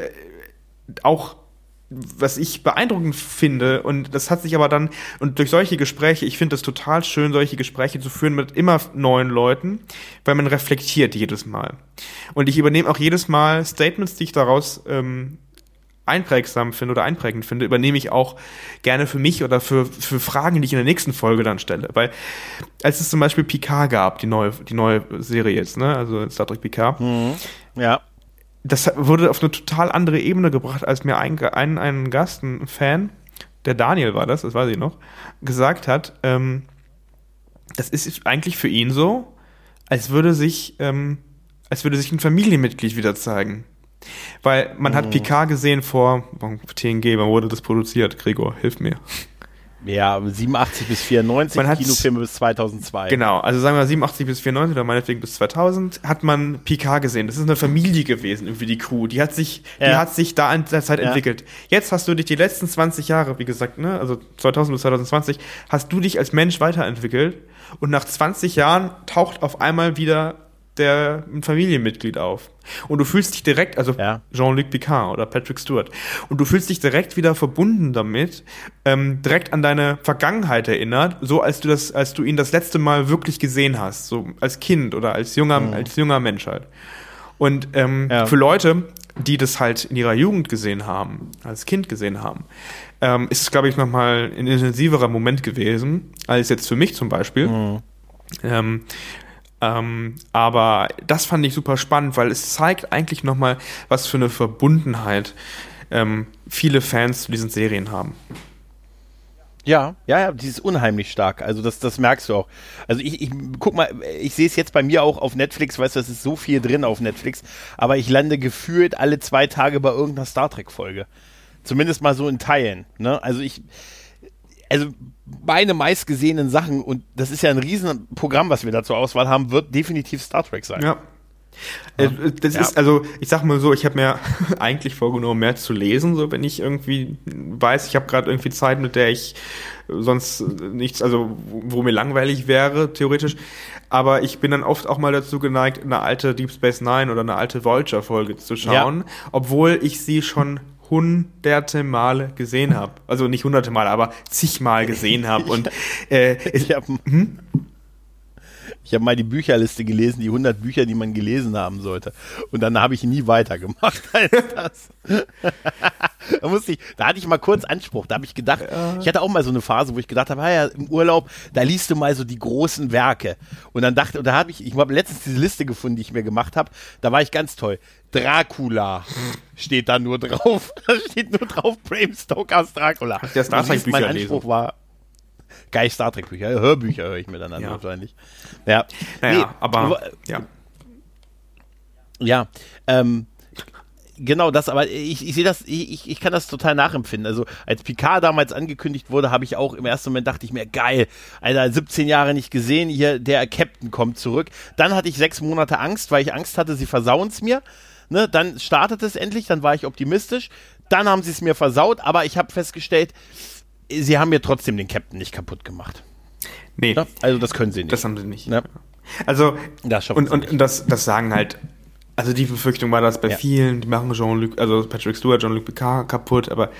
auch was ich beeindruckend finde, und das hat sich aber dann, und durch solche Gespräche, ich finde es total schön, solche Gespräche zu führen mit immer neuen Leuten, weil man reflektiert jedes Mal. Und ich übernehme auch jedes Mal Statements, die ich daraus ähm, einprägsam finde oder einprägend finde, übernehme ich auch gerne für mich oder für, für Fragen, die ich in der nächsten Folge dann stelle. Weil als es zum Beispiel Picard gab, die neue, die neue Serie jetzt, ne, also Star Trek Picard, mhm. ja das wurde auf eine total andere Ebene gebracht, als mir ein, ein, ein Gast, ein Fan, der Daniel war das, das weiß ich noch, gesagt hat, ähm, das ist eigentlich für ihn so, als würde sich, ähm, als würde sich ein Familienmitglied wieder zeigen. Weil man hat Picard gesehen vor TNG, wann wurde das produziert? Gregor, hilf mir. Ja, 87 bis 94, man Kinofilme bis 2002. Genau, also sagen wir 87 bis 94 oder meinetwegen bis 2000 hat man Picard gesehen. Das ist eine Familie gewesen, irgendwie die Crew. Die hat sich, ja. die hat sich da in der Zeit ja. entwickelt. Jetzt hast du dich die letzten 20 Jahre, wie gesagt, ne, also 2000 bis 2020, hast du dich als Mensch weiterentwickelt und nach 20 Jahren taucht auf einmal wieder der ein Familienmitglied auf. Und du fühlst dich direkt, also Ja. Jean-Luc Picard oder Patrick Stewart, und du fühlst dich direkt wieder verbunden damit, ähm, direkt an deine Vergangenheit erinnert, so als du das, als du ihn das letzte Mal wirklich gesehen hast, so als Kind oder als junger, als junger Mensch halt. Und ähm, Ja. für Leute, die das halt in ihrer Jugend gesehen haben, als Kind gesehen haben, ähm, ist es, glaube ich, nochmal ein intensiverer Moment gewesen, als jetzt für mich zum Beispiel. Ähm, ähm, aber das fand ich super spannend, weil es zeigt eigentlich nochmal, was für eine Verbundenheit ähm, viele Fans zu diesen Serien haben. Ja, ja, ja, die ist unheimlich stark. Also das, das merkst du auch. Also ich, ich guck mal, ich sehe es jetzt bei mir auch auf Netflix, weißt du, es ist so viel drin auf Netflix, aber ich lande gefühlt alle zwei Tage bei irgendeiner Star Trek-Folge. Zumindest mal so in Teilen. Ne? Also ich, also meine meistgesehenen Sachen, und das ist ja ein Riesenprogramm, was wir da zur Auswahl haben, wird definitiv Star Trek sein. Ja. Äh, Das Ja. ist, also, ich sag mal so, ich habe mir eigentlich vorgenommen, mehr zu lesen, so wenn ich irgendwie weiß, ich habe gerade irgendwie Zeit, mit der ich sonst nichts, also wo mir langweilig wäre, theoretisch. Aber ich bin dann oft auch mal dazu geneigt, eine alte Deep Space Nine oder eine alte Vulture-Folge zu schauen, obwohl ich sie schon hunderte Male gesehen habe. Also nicht hunderte Mal, aber zigmal gesehen habe. Und äh, Ich habe ich hab mal die Bücherliste gelesen, die 100 Bücher, die man gelesen haben sollte. Und dann habe ich nie weitergemacht als das. da, musste ich, da hatte ich mal kurz Anspruch. Da habe ich gedacht, ich hatte auch mal so eine Phase, wo ich gedacht habe, ah ja, im Urlaub, da liest du mal so die großen Werke. Und dann dachte, und da habe ich, ich habe letztens diese Liste gefunden, die ich mir gemacht habe. Da war ich ganz toll. Dracula steht da nur drauf. Da steht nur drauf Bram Stokers Dracula. siehst, Trek-Bücher Mein Anspruch lesen. war, geil Star Trek Bücher, Hörbücher höre ich mir dann an Ja. wahrscheinlich. Ja, naja, Nee, aber ja. ja, ähm, genau das, aber ich, ich sehe das, ich, ich kann das total nachempfinden. Also als Picard damals angekündigt wurde, habe ich auch im ersten Moment dachte ich mir, geil, Alter, 17 Jahre nicht gesehen, hier der Captain kommt zurück. Dann hatte ich sechs Monate Angst, weil ich Angst hatte, sie versauen es mir. Ne, dann startet es endlich, dann war ich optimistisch. Dann haben sie es mir versaut, aber ich habe festgestellt, sie haben mir trotzdem den Captain nicht kaputt gemacht. Nee, Ne? Also das können sie nicht. das haben sie nicht. Ja. Also, Das schaffen und, sie und, nicht. und das, das sagen halt, also die Befürchtung war das bei Ja. vielen, die machen Jean-Luc, also Patrick Stewart, Jean-Luc Picard kaputt, aber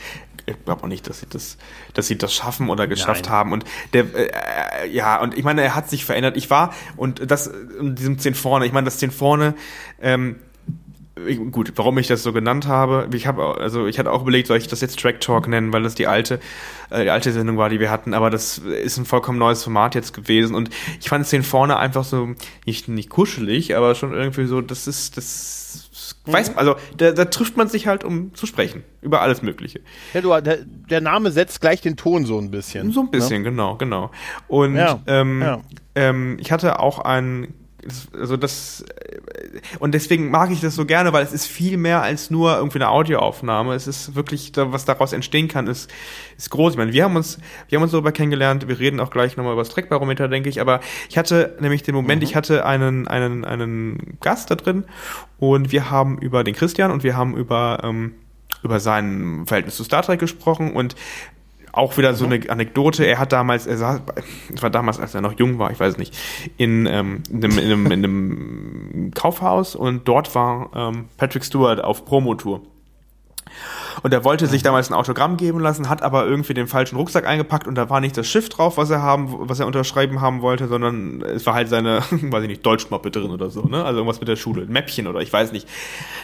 ich glaube auch nicht, dass sie das, dass sie das schaffen oder geschafft Nein. haben. Und der, äh, ja, und ich meine, er hat sich verändert. Ich war, und das, in diesem 10 vorne, ich meine, das 10 vorne, ähm, gut, warum ich das so genannt habe, ich habe also ich hatte auch überlegt, soll ich das jetzt Track Talk nennen, weil das die alte äh, die alte Sendung war, die wir hatten, aber das ist ein vollkommen neues Format jetzt gewesen und ich fand es den vorne einfach so nicht nicht kuschelig, aber schon irgendwie so, das ist das weiß also da, da trifft man sich halt um zu sprechen über alles mögliche. Ja, du, der, der Name setzt gleich den Ton so ein bisschen. So ein bisschen, genau, genau. Und Ja, ähm, ja. ähm, ich hatte auch ein, also das, äh, und deswegen mag ich das so gerne, weil es ist viel mehr als nur irgendwie eine Audioaufnahme. Es ist wirklich, was daraus entstehen kann, ist, ist groß. Ich meine, wir haben uns, wir haben uns darüber kennengelernt. Wir reden auch gleich nochmal über das Trackbarometer, denke ich. Aber ich hatte nämlich den Moment, ich hatte einen, einen, einen Gast da drin und wir haben über den Christian und wir haben über, ähm, über sein Verhältnis zu Star Trek gesprochen und auch wieder so eine Anekdote. Er hat damals, er saß, es war damals, als er noch jung war, ich weiß nicht, in, ähm, in, einem, in, einem, in einem Kaufhaus und dort war ähm, Patrick Stewart auf Promotour. Und er wollte sich damals ein Autogramm geben lassen, hat aber irgendwie den falschen Rucksack eingepackt und da war nicht das Schiff drauf, was er haben, was er unterschreiben haben wollte, sondern es war halt seine, weiß ich nicht, Deutschmappe drin oder so, ne? Also irgendwas mit der Schule, ein Mäppchen oder ich weiß nicht.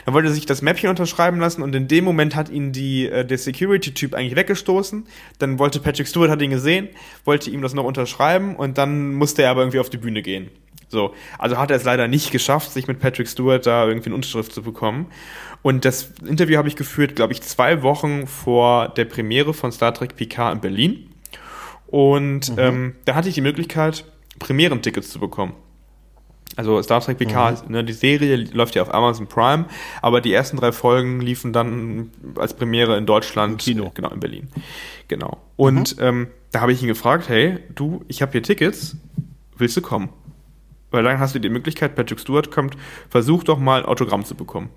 Dann wollte er sich das Mäppchen unterschreiben lassen und in dem Moment hat ihn die, äh, der Security-Typ eigentlich weggestoßen. Dann wollte Patrick Stewart, hat ihn gesehen, wollte ihm das noch unterschreiben und dann musste er aber irgendwie auf die Bühne gehen. So, also hat er es leider nicht geschafft, sich mit Patrick Stewart da irgendwie eine Unterschrift zu bekommen. Und das Interview habe ich geführt, glaube ich, zwei Wochen vor der Premiere von Star Trek Picard in Berlin. Und ähm, da hatte ich die Möglichkeit, Premierentickets zu bekommen. Also Star Trek Picard, ne, die Serie läuft ja auf Amazon Prime, aber die ersten drei Folgen liefen dann als Premiere in Deutschland. Im Kino. Genau, in Berlin. Genau. Und ähm, da habe ich ihn gefragt, hey, du, ich habe hier Tickets, willst du kommen? Weil dann hast du die Möglichkeit, Patrick Stewart kommt, versuch doch mal ein Autogramm zu bekommen.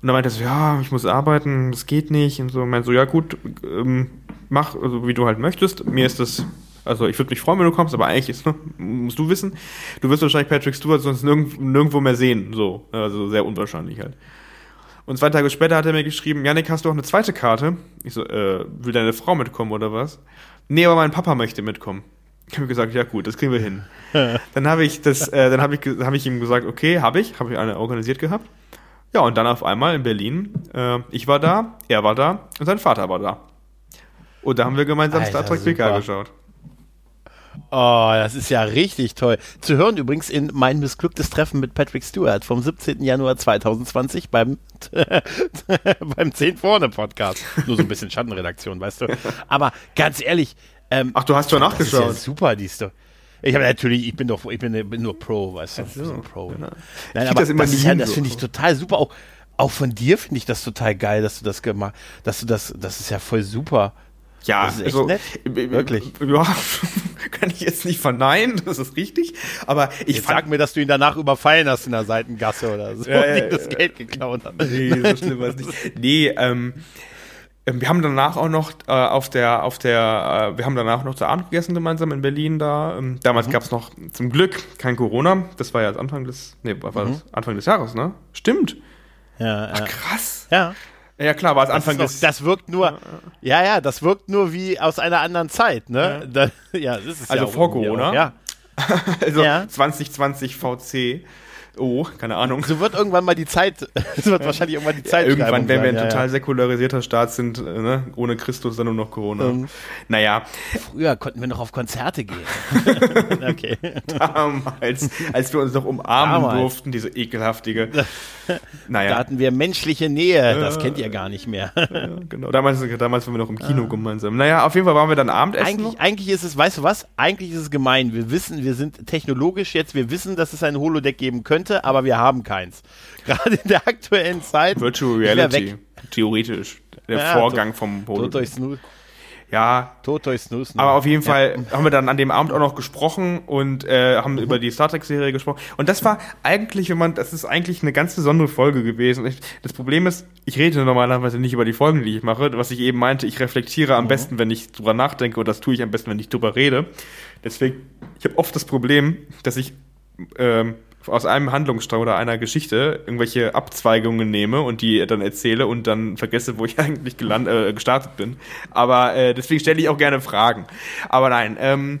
Und dann meinte er so, ja, ich muss arbeiten, das geht nicht. Und so, meinte so, ja gut, ähm, mach, also wie du halt möchtest. Mir ist das Also ich würde mich freuen, wenn du kommst, aber eigentlich ist, ne, musst du wissen, du wirst wahrscheinlich Patrick Stewart sonst nirgend, nirgendwo mehr sehen. So, also sehr unwahrscheinlich halt. Und zwei Tage später hat er mir geschrieben, Janik, hast du auch eine zweite Karte? Ich so, äh, will deine Frau mitkommen oder was? Nee, aber mein Papa möchte mitkommen. Ich habe gesagt, ja gut, das kriegen wir hin. dann habe ich das, äh, dann habe ich, hab ich ihm gesagt, okay, habe ich, habe ich eine organisiert gehabt. Ja, und dann auf einmal in Berlin, äh, ich war da, er war da und sein Vater war da. Und da haben wir gemeinsam Alter, Star Trek PK geschaut. Oh, das ist ja richtig toll. Zu hören übrigens in mein missglücktes Treffen mit Patrick Stewart vom 17. Januar 2020 beim, beim 10 vorne Podcast. Nur so ein bisschen Schattenredaktion, weißt du. Aber ganz ehrlich. Ähm, Ach, du hast schon nachgeschaut. Das ist ja super, die Story. Ich habe natürlich, ich bin doch, ich bin, bin nur Pro, weißt du. So, Pro. Genau. Nein, aber das, das, ja, das finde ich total super. Auch, auch von dir finde ich das total geil, dass du das gemacht, dass du das, das ist ja voll super. Ja, das ist echt also, nett. Wirklich. Ja, kann ich jetzt nicht verneinen, das ist richtig. Aber ich jetzt sag mir, dass du ihn danach überfallen hast in der Seitengasse oder so, ja, ja, das Geld geklaut hat. Nee, so schlimm war es nicht. Nee, ähm, wir haben danach auch noch äh, auf der, auf der, äh, wir haben danach noch zu Abend gegessen gemeinsam in Berlin da. Ähm, damals mhm. gab es noch zum Glück kein Corona. Das war ja Anfang des, nee, war mhm. das Anfang des Jahres, ne? Stimmt. Ja, Ach, krass. Ja. Ja, klar, war es Anfang des. Das wirkt nur, ja, ja, das wirkt nur wie aus einer anderen Zeit, ne? Ja, da, ja das ist Also ja vor Corona. Auch, ja. also ja. 2020 VC. Oh, keine Ahnung. So wird irgendwann mal die Zeit, so wird wahrscheinlich irgendwann die Zeit ja, Irgendwann, wenn wir ein ja, total säkularisierter Staat sind, äh, ne? ohne Christus dann nur noch Corona. Ähm, naja. Früher konnten wir noch auf Konzerte gehen. okay. Damals, als wir uns noch umarmen Damals. durften, diese ekelhaftige. Naja. Da hatten wir menschliche Nähe, das kennt ihr gar nicht mehr. ja, genau, damals, damals waren wir noch im Kino ah. gemeinsam. Naja, auf jeden Fall waren wir dann Abendessen. Eigentlich, eigentlich ist es, weißt du was? Eigentlich ist es gemein. Wir wissen, wir sind technologisch jetzt, wir wissen, dass es ein Holodeck geben könnte könnte, aber wir haben keins. Gerade in der aktuellen Zeit. Virtual Reality, theoretisch. Der ja, Vorgang vom Tod durch ja. Tod durch Snooze. Aber auf jeden Fall ja. haben wir dann an dem Abend auch noch gesprochen und äh, haben über die Star Trek-Serie gesprochen. Und das war eigentlich, wenn man, das ist eigentlich eine ganz besondere Folge gewesen. Ich, das Problem ist, ich rede normalerweise nicht über die Folgen, die ich mache. Was ich eben meinte, ich reflektiere am mhm. besten, wenn ich drüber nachdenke und das tue ich am besten, wenn ich drüber rede. Deswegen, ich habe oft das Problem, dass ich ähm, aus einem Handlungsstrang oder einer Geschichte irgendwelche Abzweigungen nehme und die dann erzähle und dann vergesse, wo ich eigentlich geland, äh, gestartet bin. Aber äh, deswegen stelle ich auch gerne Fragen. Aber nein, ähm,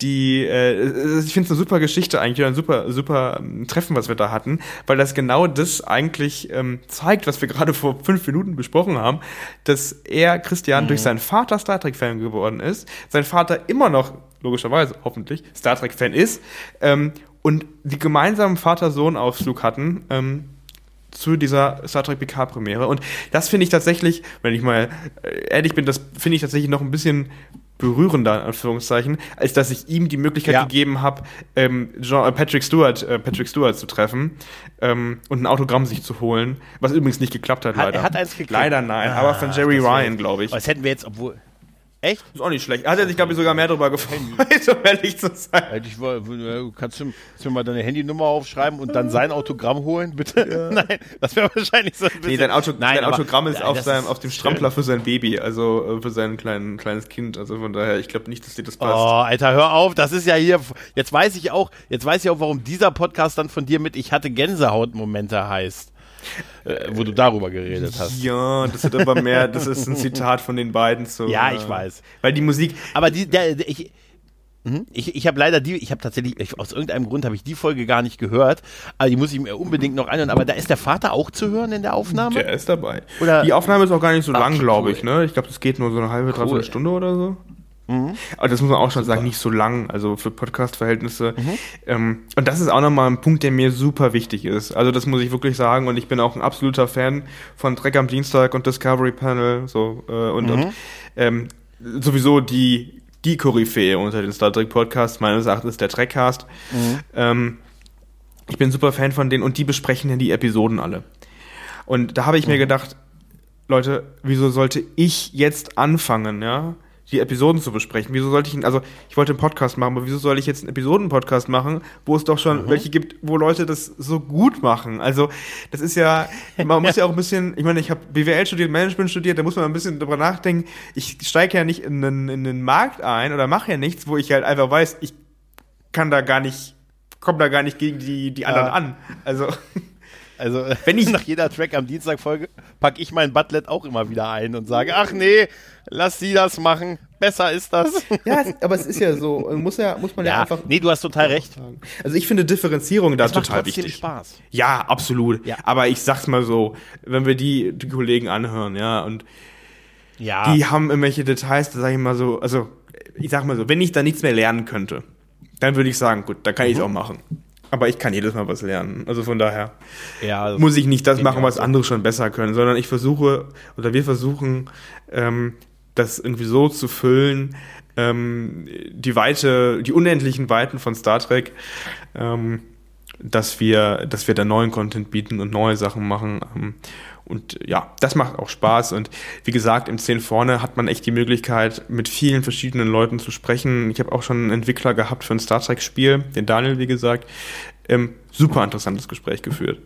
die, äh, ich finde es eine super Geschichte eigentlich, ein super, super ähm, Treffen, was wir da hatten, weil das genau das eigentlich ähm, zeigt, was wir gerade vor fünf Minuten besprochen haben, dass er, Christian, mhm. durch seinen Vater Star Trek-Fan geworden ist, sein Vater immer noch, logischerweise, hoffentlich, Star Trek-Fan ist, ähm, und die gemeinsamen Vater-Sohn-Ausflug hatten ähm, zu dieser Star Trek PK-Premiere. Und das finde ich tatsächlich, wenn ich mal äh, ehrlich bin, das finde ich tatsächlich noch ein bisschen berührender, in Anführungszeichen, als dass ich ihm die Möglichkeit ja. gegeben habe, ähm, Jean, äh, Patrick Stewart, äh, Patrick Stewart zu treffen ähm, und ein Autogramm sich zu holen, was übrigens nicht geklappt hat, leider. Er hat eins geklappt. Leider nein, ah, aber von Jerry Ryan, glaube ich. Das hätten wir jetzt, obwohl, Echt? Ist auch nicht schlecht. Hat er sich, glaube ich, sogar mehr darüber gefreut, um ehrlich zu sein. Ich, kannst, du, kannst du mal deine Handynummer aufschreiben und dann sein Autogramm holen, bitte? Ja. Nein, das wäre wahrscheinlich so ein bisschen. Nee, dein, Auto, Nein, dein Autogramm ist, auf, seinem, auf dem Strampler für sein Baby, also äh, für sein kleinen, kleines Kind. Also von daher, ich glaube nicht, dass dir das passt. Oh, Alter, hör auf. Das ist ja hier. Jetzt weiß ich auch, jetzt weiß ich auch, warum dieser Podcast dann von dir mit Ich hatte Gänsehautmomente heißt äh, wo du darüber geredet hast. Ja, das hat aber mehr, das ist ein Zitat von den beiden so. Ja, ich weiß. Weil die Musik. Aber die, der, ich, mhm. ich, ich habe leider die, ich habe tatsächlich, ich, aus irgendeinem Grund habe ich die Folge gar nicht gehört, aber die muss ich mir unbedingt noch anhören. Aber da ist der Vater auch zu hören in der Aufnahme? Der ist dabei. Oder? Die Aufnahme ist auch gar nicht so Ach, lang, glaube ich. Ne? Ich glaube, das geht nur so eine halbe, cool. dreiviertel Stunde oder so. Mhm. Aber das muss man auch schon super. sagen, nicht so lang, also für Podcast-Verhältnisse. Mhm. Ähm, und das ist auch nochmal ein Punkt, der mir super wichtig ist. Also das muss ich wirklich sagen und ich bin auch ein absoluter Fan von Trek am Dienstag und Discovery Panel so äh, und, mhm. und ähm, sowieso die die Koryphäe unter den Star Trek Podcasts meines Erachtens ist der Trekcast. Mhm. Ähm, ich bin super Fan von denen und die besprechen ja die Episoden alle. Und da habe ich mir mhm. gedacht, Leute, wieso sollte ich jetzt anfangen, ja? Die Episoden zu besprechen. Wieso sollte ich, also ich wollte einen Podcast machen, aber wieso soll ich jetzt einen Episoden-Podcast machen, wo es doch schon mhm. welche gibt, wo Leute das so gut machen? Also das ist ja, man muss ja auch ein bisschen, ich meine, ich habe BWL studiert, Management studiert, da muss man ein bisschen darüber nachdenken. Ich steige ja nicht in den, in den Markt ein oder mache ja nichts, wo ich halt einfach weiß, ich kann da gar nicht, komme da gar nicht gegen die, die anderen ja. an. Also also, wenn ich nach jeder Track am Dienstag folge, packe ich mein Butlet auch immer wieder ein und sage, ach nee, lass sie das machen. Besser ist das. Ja, aber es ist ja so, muss ja, muss man ja, ja einfach. Nee, du hast total recht. Also ich finde Differenzierung da total macht wichtig. Spaß. Ja, absolut. Ja. Aber ich sag's mal so, wenn wir die, die Kollegen anhören, ja, und ja. die haben irgendwelche Details, da sag ich mal so, also ich sag mal so, wenn ich da nichts mehr lernen könnte, dann würde ich sagen, gut, da kann ich es mhm. auch machen. Aber ich kann jedes Mal was lernen. Also von daher ja, also muss ich nicht das machen, was andere schon besser können, sondern ich versuche oder wir versuchen, ähm, das irgendwie so zu füllen, ähm, die Weite, die unendlichen Weiten von Star Trek, ähm, dass wir, dass wir da neuen Content bieten und neue Sachen machen. Und ja, das macht auch Spaß. Und wie gesagt, im 10 vorne hat man echt die Möglichkeit, mit vielen verschiedenen Leuten zu sprechen. Ich habe auch schon einen Entwickler gehabt für ein Star Trek-Spiel, den Daniel, wie gesagt. Ähm, super interessantes Gespräch geführt.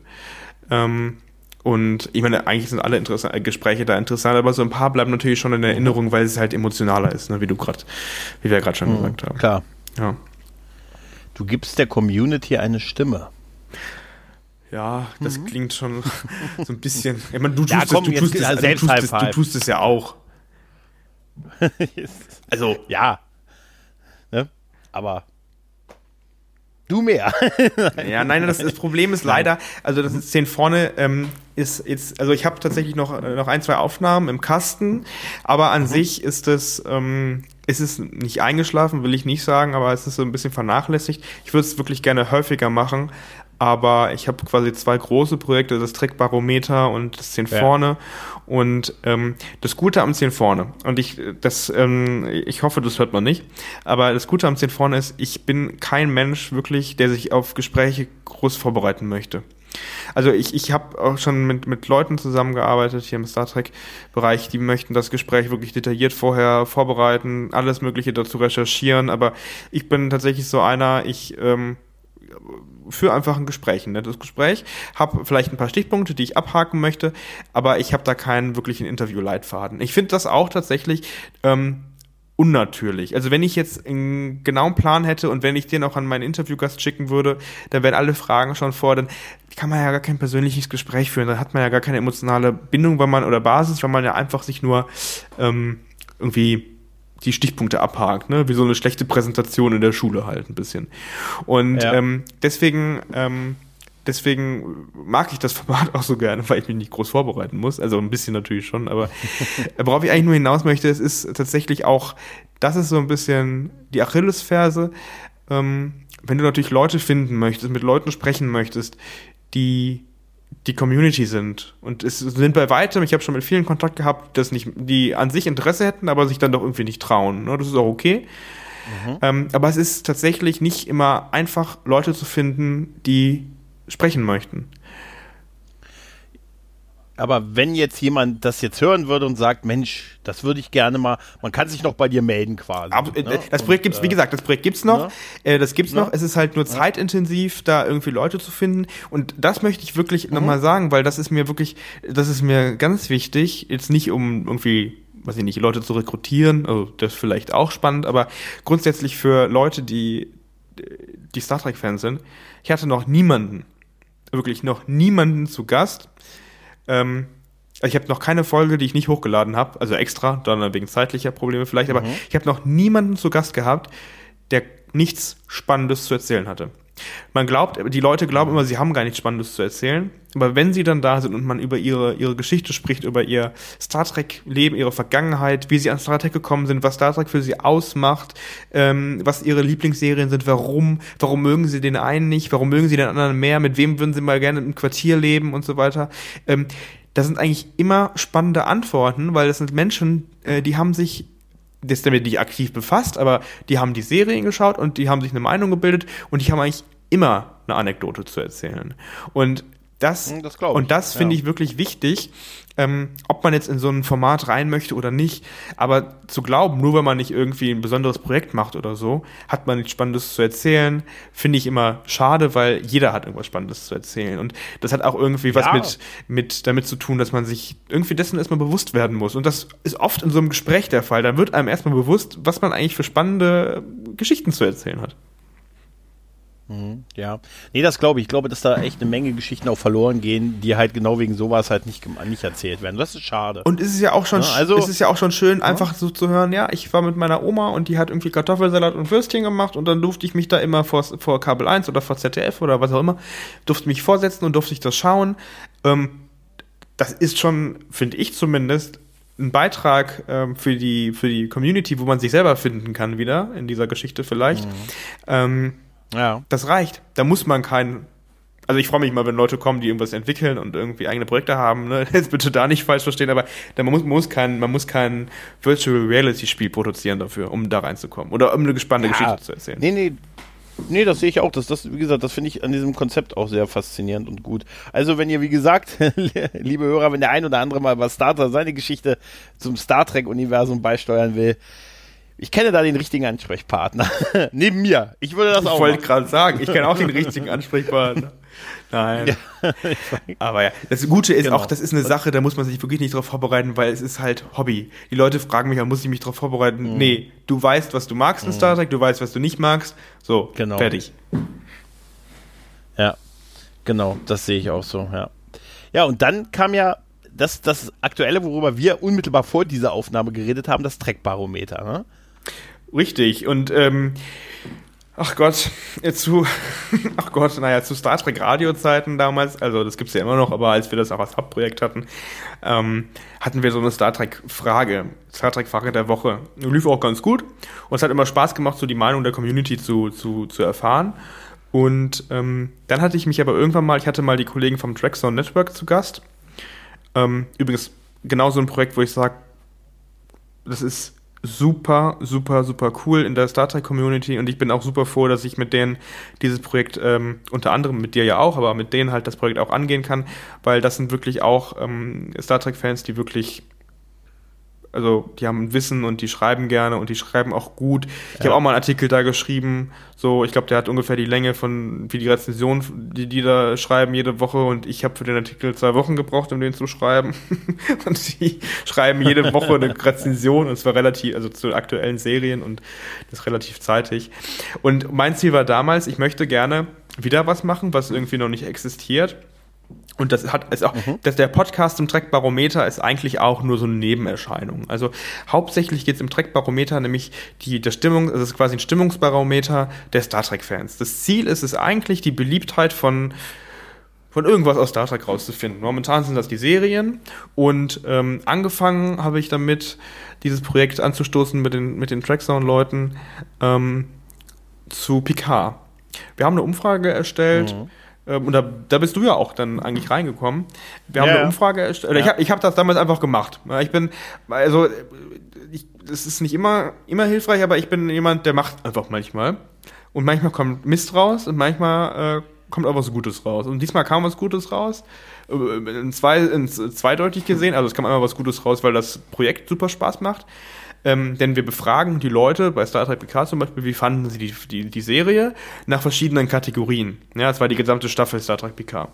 Ähm, und ich meine, eigentlich sind alle Interess Gespräche da interessant, aber so ein paar bleiben natürlich schon in Erinnerung, weil es halt emotionaler ist, ne, wie du gerade, wie wir gerade schon mhm, gesagt haben. Klar. Ja. Du gibst der Community eine Stimme. Ja, das mhm. klingt schon so ein bisschen. Ich meine, du tust, ja, komm, es, du, tust es, also du, tust es, du tust es ja auch. also, ja. Ne? Aber du mehr. ja, nein, das, das, Problem ist leider, also das ist 10 vorne, ähm, ist jetzt, also ich habe tatsächlich noch, noch ein, zwei Aufnahmen im Kasten, aber an mhm. sich ist es, ähm, ist es nicht eingeschlafen, will ich nicht sagen, aber es ist so ein bisschen vernachlässigt. Ich würde es wirklich gerne häufiger machen, aber ich habe quasi zwei große Projekte, das Trickbarometer und das 10 ja. vorne. Und ähm, das Gute am 10 vorne, und ich, das, ähm, ich hoffe, das hört man nicht, aber das Gute am 10 vorne ist, ich bin kein Mensch wirklich, der sich auf Gespräche groß vorbereiten möchte. Also ich, ich habe auch schon mit, mit Leuten zusammengearbeitet hier im Star Trek-Bereich, die möchten das Gespräch wirklich detailliert vorher vorbereiten, alles Mögliche dazu recherchieren, aber ich bin tatsächlich so einer, ich ähm, für einfach ein Gespräch, ein nettes Gespräch, habe vielleicht ein paar Stichpunkte, die ich abhaken möchte, aber ich habe da keinen wirklichen Interview-Leitfaden. Ich finde das auch tatsächlich ähm, unnatürlich. Also wenn ich jetzt einen genauen Plan hätte und wenn ich den auch an meinen Interviewgast schicken würde, dann wären alle Fragen schon vor, dann kann man ja gar kein persönliches Gespräch führen, dann hat man ja gar keine emotionale Bindung, weil man oder Basis, weil man ja einfach sich nur ähm, irgendwie die Stichpunkte abhakt, ne? wie so eine schlechte Präsentation in der Schule halt ein bisschen. Und ja. ähm, deswegen, ähm, deswegen mag ich das Format auch so gerne, weil ich mich nicht groß vorbereiten muss. Also ein bisschen natürlich schon, aber worauf ich eigentlich nur hinaus möchte, es ist tatsächlich auch, das ist so ein bisschen die Achillesferse. Ähm, wenn du natürlich Leute finden möchtest, mit Leuten sprechen möchtest, die die Community sind. Und es sind bei weitem, ich habe schon mit vielen Kontakt gehabt, dass nicht, die an sich Interesse hätten, aber sich dann doch irgendwie nicht trauen. Ne? Das ist auch okay. Mhm. Ähm, aber es ist tatsächlich nicht immer einfach, Leute zu finden, die sprechen möchten. Aber wenn jetzt jemand das jetzt hören würde und sagt, Mensch, das würde ich gerne mal, man kann sich noch bei dir melden quasi. Ab, ne? Das Projekt gibt's, wie äh, gesagt, das Projekt gibt's noch. Ne? Äh, das gibt's ne? noch. Es ist halt nur zeitintensiv, da irgendwie Leute zu finden. Und das möchte ich wirklich mhm. nochmal sagen, weil das ist mir wirklich, das ist mir ganz wichtig. Jetzt nicht um irgendwie weiß ich nicht, Leute zu rekrutieren, also das ist vielleicht auch spannend, aber grundsätzlich für Leute, die, die Star Trek-Fans sind, ich hatte noch niemanden, wirklich noch niemanden zu Gast, ähm, ich habe noch keine Folge, die ich nicht hochgeladen habe, also extra, dann wegen zeitlicher Probleme vielleicht, aber mhm. ich habe noch niemanden zu Gast gehabt, der nichts Spannendes zu erzählen hatte. Man glaubt, die Leute glauben immer, sie haben gar nichts Spannendes zu erzählen. Aber wenn sie dann da sind und man über ihre, ihre Geschichte spricht, über ihr Star Trek-Leben, ihre Vergangenheit, wie sie an Star Trek gekommen sind, was Star Trek für sie ausmacht, ähm, was ihre Lieblingsserien sind, warum, warum mögen sie den einen nicht, warum mögen sie den anderen mehr, mit wem würden sie mal gerne im Quartier leben und so weiter. Ähm, das sind eigentlich immer spannende Antworten, weil das sind Menschen, äh, die haben sich das damit nicht aktiv befasst, aber die haben die Serien geschaut und die haben sich eine Meinung gebildet und die haben eigentlich immer eine Anekdote zu erzählen. Und Das, hm, das und das finde ja. ich wirklich wichtig, ähm, ob man jetzt in so ein Format rein möchte oder nicht. Aber zu glauben, nur wenn man nicht irgendwie ein besonderes Projekt macht oder so, hat man nichts Spannendes zu erzählen, finde ich immer schade, weil jeder hat irgendwas Spannendes zu erzählen. Und das hat auch irgendwie was mit, mit damit zu tun, dass man sich irgendwie dessen erstmal bewusst werden muss. Und das ist oft in so einem Gespräch der Fall. Da wird einem erstmal bewusst, was man eigentlich für spannende Geschichten zu erzählen hat. Mhm, ja. Nee, das glaube ich. Ich glaube, dass da echt eine Menge Geschichten auch verloren gehen, die halt genau wegen sowas halt nicht, nicht erzählt werden. Das ist schade. Und ist es ja auch schon, ja, also, ist es ja auch schon schön, einfach so zu hören, ja, ich war mit meiner Oma und die hat irgendwie Kartoffelsalat und Würstchen gemacht und dann durfte ich mich da immer vor, vor Kabel 1 oder vor ZDF oder was auch immer, durfte mich vorsetzen und durfte ich das schauen. Ähm, das ist schon, finde ich zumindest, ein Beitrag ähm, für, die, für die Community, wo man sich selber finden kann wieder, in dieser Geschichte vielleicht. Mhm. Ähm, ja. Das reicht. Da muss man keinen. Also ich freue mich mal, wenn Leute kommen, die irgendwas entwickeln und irgendwie eigene Projekte haben. Ne? Jetzt bitte da nicht falsch verstehen, aber da man muss, man muss kein, man muss kein Virtual Reality Spiel produzieren dafür, um da reinzukommen oder um eine gespannte ja. Geschichte zu erzählen. Nee, nee, Nee, das sehe ich auch. Das, das, wie gesagt, das finde ich an diesem Konzept auch sehr faszinierend und gut. Also, wenn ihr, wie gesagt, liebe Hörer, wenn der ein oder andere mal was Starter seine Geschichte zum Star Trek-Universum beisteuern will, ich kenne da den richtigen Ansprechpartner. Neben mir. Ich würde das ich auch. Ich wollte gerade sagen, ich kenne auch den richtigen Ansprechpartner. Nein. Ja, Aber ja, das Gute ist genau. auch, das ist eine Sache, da muss man sich wirklich nicht drauf vorbereiten, weil es ist halt Hobby. Die Leute fragen mich, muss ich mich drauf vorbereiten? Mhm. Nee, du weißt, was du magst in mhm. Star Trek, du weißt, was du nicht magst. So, genau. fertig. Ja, genau, das sehe ich auch so, ja. Ja, und dann kam ja das, das Aktuelle, worüber wir unmittelbar vor dieser Aufnahme geredet haben, das Trackbarometer. Ne? Richtig. Und ähm, ach Gott, zu, ach Gott, naja, zu Star Trek Radio-Zeiten damals, also das gibt's ja immer noch, aber als wir das auch als Hauptprojekt hatten, ähm, hatten wir so eine Star Trek-Frage, Star Trek-Frage der Woche. Lief auch ganz gut und es hat immer Spaß gemacht, so die Meinung der Community zu, zu, zu erfahren. Und ähm, dann hatte ich mich aber irgendwann mal, ich hatte mal die Kollegen vom Trackzone Network zu Gast. Ähm, übrigens, genau so ein Projekt, wo ich sage, das ist super, super, super cool in der Star Trek Community und ich bin auch super froh, dass ich mit denen dieses Projekt, ähm, unter anderem mit dir ja auch, aber mit denen halt das Projekt auch angehen kann, weil das sind wirklich auch ähm, Star Trek Fans, die wirklich also die haben Wissen und die schreiben gerne und die schreiben auch gut. Ich ja. habe auch mal einen Artikel da geschrieben, so ich glaube, der hat ungefähr die Länge von wie die Rezension, die die da schreiben jede Woche und ich habe für den Artikel zwei Wochen gebraucht, um den zu schreiben und die schreiben jede Woche eine Rezension und zwar relativ, also zu aktuellen Serien und das relativ zeitig. Und mein Ziel war damals, ich möchte gerne wieder was machen, was irgendwie noch nicht existiert und das hat ist auch, mhm. dass der Podcast zum Trackbarometer ist eigentlich auch nur so eine Nebenerscheinung. Also hauptsächlich geht es im Trackbarometer nämlich die der Stimmung, also es ist quasi ein Stimmungsbarometer der Star Trek-Fans. Das Ziel ist es eigentlich, die Beliebtheit von von irgendwas aus Star Trek rauszufinden. Momentan sind das die Serien und ähm, angefangen habe ich damit, dieses Projekt anzustoßen mit den, mit den Tracksound-Leuten ähm, zu Picard. Wir haben eine Umfrage erstellt, mhm ähm, und da, da bist du ja auch dann eigentlich reingekommen. Wir haben ja, eine Umfrage erstellt. Ja. Ich habe ich hab das damals einfach gemacht. Ich bin, also, ich, das ist nicht immer, immer hilfreich, aber ich bin jemand, der macht einfach manchmal. Und manchmal kommt Mist raus und manchmal äh, kommt auch was Gutes raus. Und diesmal kam was Gutes raus. Äh, in zwei, in zweideutig gesehen. Also es kam einmal was Gutes raus, weil das Projekt super Spaß macht. Ähm, denn wir befragen die Leute bei Star Trek PK zum Beispiel, wie fanden sie die, die, die Serie nach verschiedenen Kategorien. Ja, das war die gesamte Staffel Star Trek PK.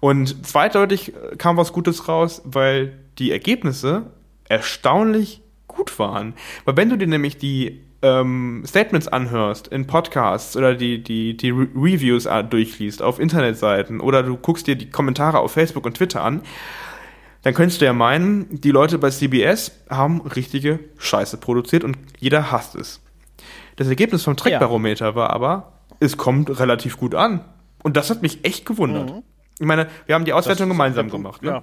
Und zweideutig äh, kam was Gutes raus, weil die Ergebnisse erstaunlich gut waren. Weil wenn du dir nämlich die ähm, Statements anhörst in Podcasts oder die, die, die Re Reviews durchliest auf Internetseiten oder du guckst dir die Kommentare auf Facebook und Twitter an, dann könntest du ja meinen, die Leute bei CBS haben richtige Scheiße produziert und jeder hasst es. Das Ergebnis vom Trackbarometer ja. war aber, es kommt relativ gut an. Und das hat mich echt gewundert. Mhm. Ich meine, wir haben die Auswertung gemeinsam gemacht. Ne? Ja.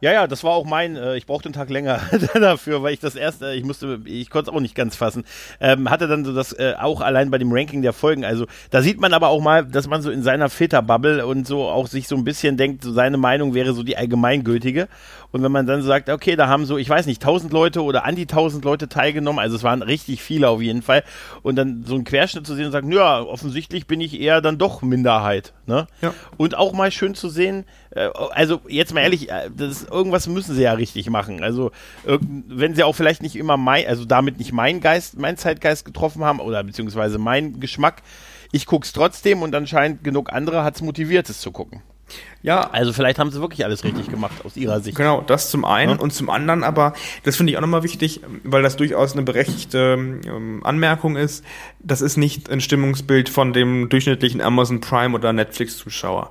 Ja, ja, das war auch mein, äh, ich brauchte einen Tag länger dafür, weil ich das erste, ich musste, ich konnte es auch nicht ganz fassen. Ähm, hatte dann so das äh, auch allein bei dem Ranking der Folgen. Also da sieht man aber auch mal, dass man so in seiner Filterbubble und so auch sich so ein bisschen denkt, so seine Meinung wäre so die allgemeingültige. Und wenn man dann sagt, okay, da haben so, ich weiß nicht, tausend Leute oder an die tausend Leute teilgenommen, also es waren richtig viele auf jeden Fall, und dann so einen Querschnitt zu sehen und sagen, ja, offensichtlich bin ich eher dann doch Minderheit. Ne? Ja. Und auch mal schön zu sehen, also jetzt mal ehrlich, äh, das, irgendwas müssen sie ja richtig machen. Also wenn sie auch vielleicht nicht immer mein, also damit nicht meinen Geist, meinen Zeitgeist getroffen haben oder beziehungsweise meinen Geschmack, ich guck's trotzdem und anscheinend genug andere hat's motiviert, es zu gucken. Ja. Also vielleicht haben sie wirklich alles richtig gemacht aus ihrer Sicht. Genau, das zum einen ja? und zum anderen aber, das finde ich auch nochmal wichtig, weil das durchaus eine berechtigte ähm, Anmerkung ist, das ist nicht ein Stimmungsbild von dem durchschnittlichen Amazon Prime oder Netflix-Zuschauer.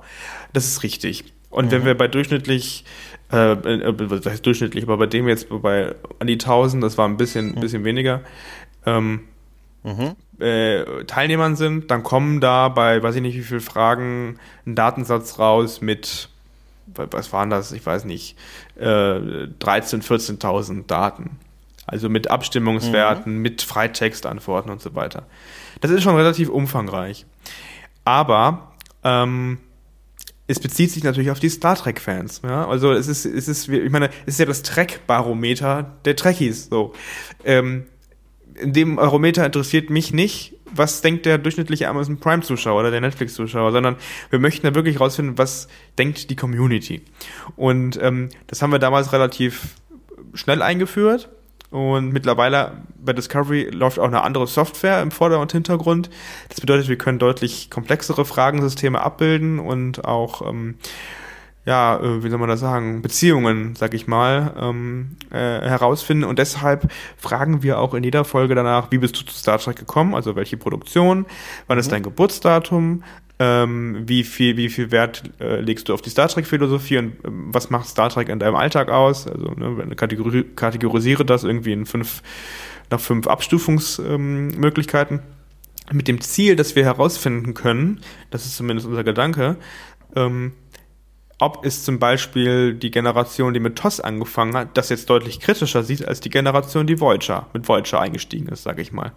Das ist richtig. Und mhm. wenn wir bei durchschnittlich, äh, äh, was heißt durchschnittlich, aber bei dem jetzt bei an die 1000, das war ein bisschen, mhm. bisschen weniger, ähm, mhm. äh, Teilnehmern sind, dann kommen da bei, weiß ich nicht wie viele Fragen, ein Datensatz raus mit, was waren das, ich weiß nicht, äh, 13.000, 14.000 Daten. Also mit Abstimmungswerten, mhm. mit Freitextantworten und so weiter. Das ist schon relativ umfangreich. Aber ähm, es bezieht sich natürlich auf die Star Trek-Fans. Ja? Also es ist, es ist, ich meine, es ist ja das Trek-Barometer der Trekkies. So. Ähm, in dem Eurometer interessiert mich nicht, was denkt der durchschnittliche Amazon Prime-Zuschauer oder der Netflix-Zuschauer, sondern wir möchten da wirklich rausfinden, was denkt die Community. Und ähm, das haben wir damals relativ schnell eingeführt. Und mittlerweile bei Discovery läuft auch eine andere Software im Vorder- und Hintergrund. Das bedeutet, wir können deutlich komplexere Fragensysteme abbilden und auch ähm, ja, äh, wie soll man das sagen, Beziehungen, sag ich mal, ähm, äh, herausfinden. Und deshalb fragen wir auch in jeder Folge danach, wie bist du zu Star Trek gekommen, also welche Produktion, wann ist mhm. dein Geburtsdatum, ähm, wie viel, wie viel Wert äh, legst du auf die Star Trek-Philosophie und ähm, was macht Star Trek in deinem Alltag aus? Also ne, kategori kategorisiere das irgendwie in fünf, nach fünf Abstufungsmöglichkeiten. Ähm, mit dem Ziel, dass wir herausfinden können, das ist zumindest unser Gedanke, ähm, ob es zum Beispiel die Generation, die mit TOS angefangen hat, das jetzt deutlich kritischer sieht als die Generation, die Voyager, mit Voyager eingestiegen ist, sage ich mal.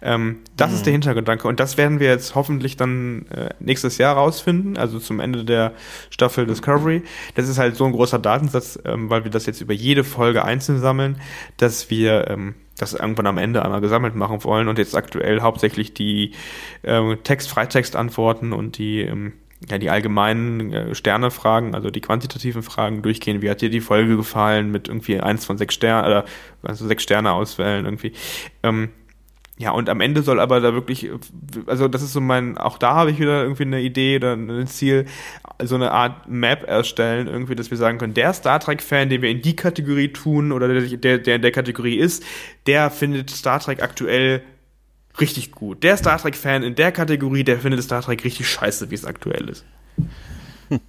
Ähm, das mhm. ist der Hintergedanke und das werden wir jetzt hoffentlich dann äh, nächstes Jahr rausfinden, also zum Ende der Staffel Discovery. Das ist halt so ein großer Datensatz, ähm, weil wir das jetzt über jede Folge einzeln sammeln, dass wir ähm, das irgendwann am Ende einmal gesammelt machen wollen und jetzt aktuell hauptsächlich die äh, Text-Freitextantworten und die ähm, ja, die allgemeinen äh, Sternefragen, also die quantitativen Fragen durchgehen. Wie hat dir die Folge gefallen mit irgendwie eins von sechs Sternen oder also sechs Sterne auswählen irgendwie. Ähm, ja, und am Ende soll aber da wirklich, also das ist so mein, auch da habe ich wieder irgendwie eine Idee oder ein Ziel, so eine Art Map erstellen, irgendwie, dass wir sagen können, der Star Trek-Fan, den wir in die Kategorie tun oder der, der in der Kategorie ist, der findet Star Trek aktuell richtig gut. Der Star Trek-Fan in der Kategorie, der findet Star Trek richtig scheiße, wie es aktuell ist.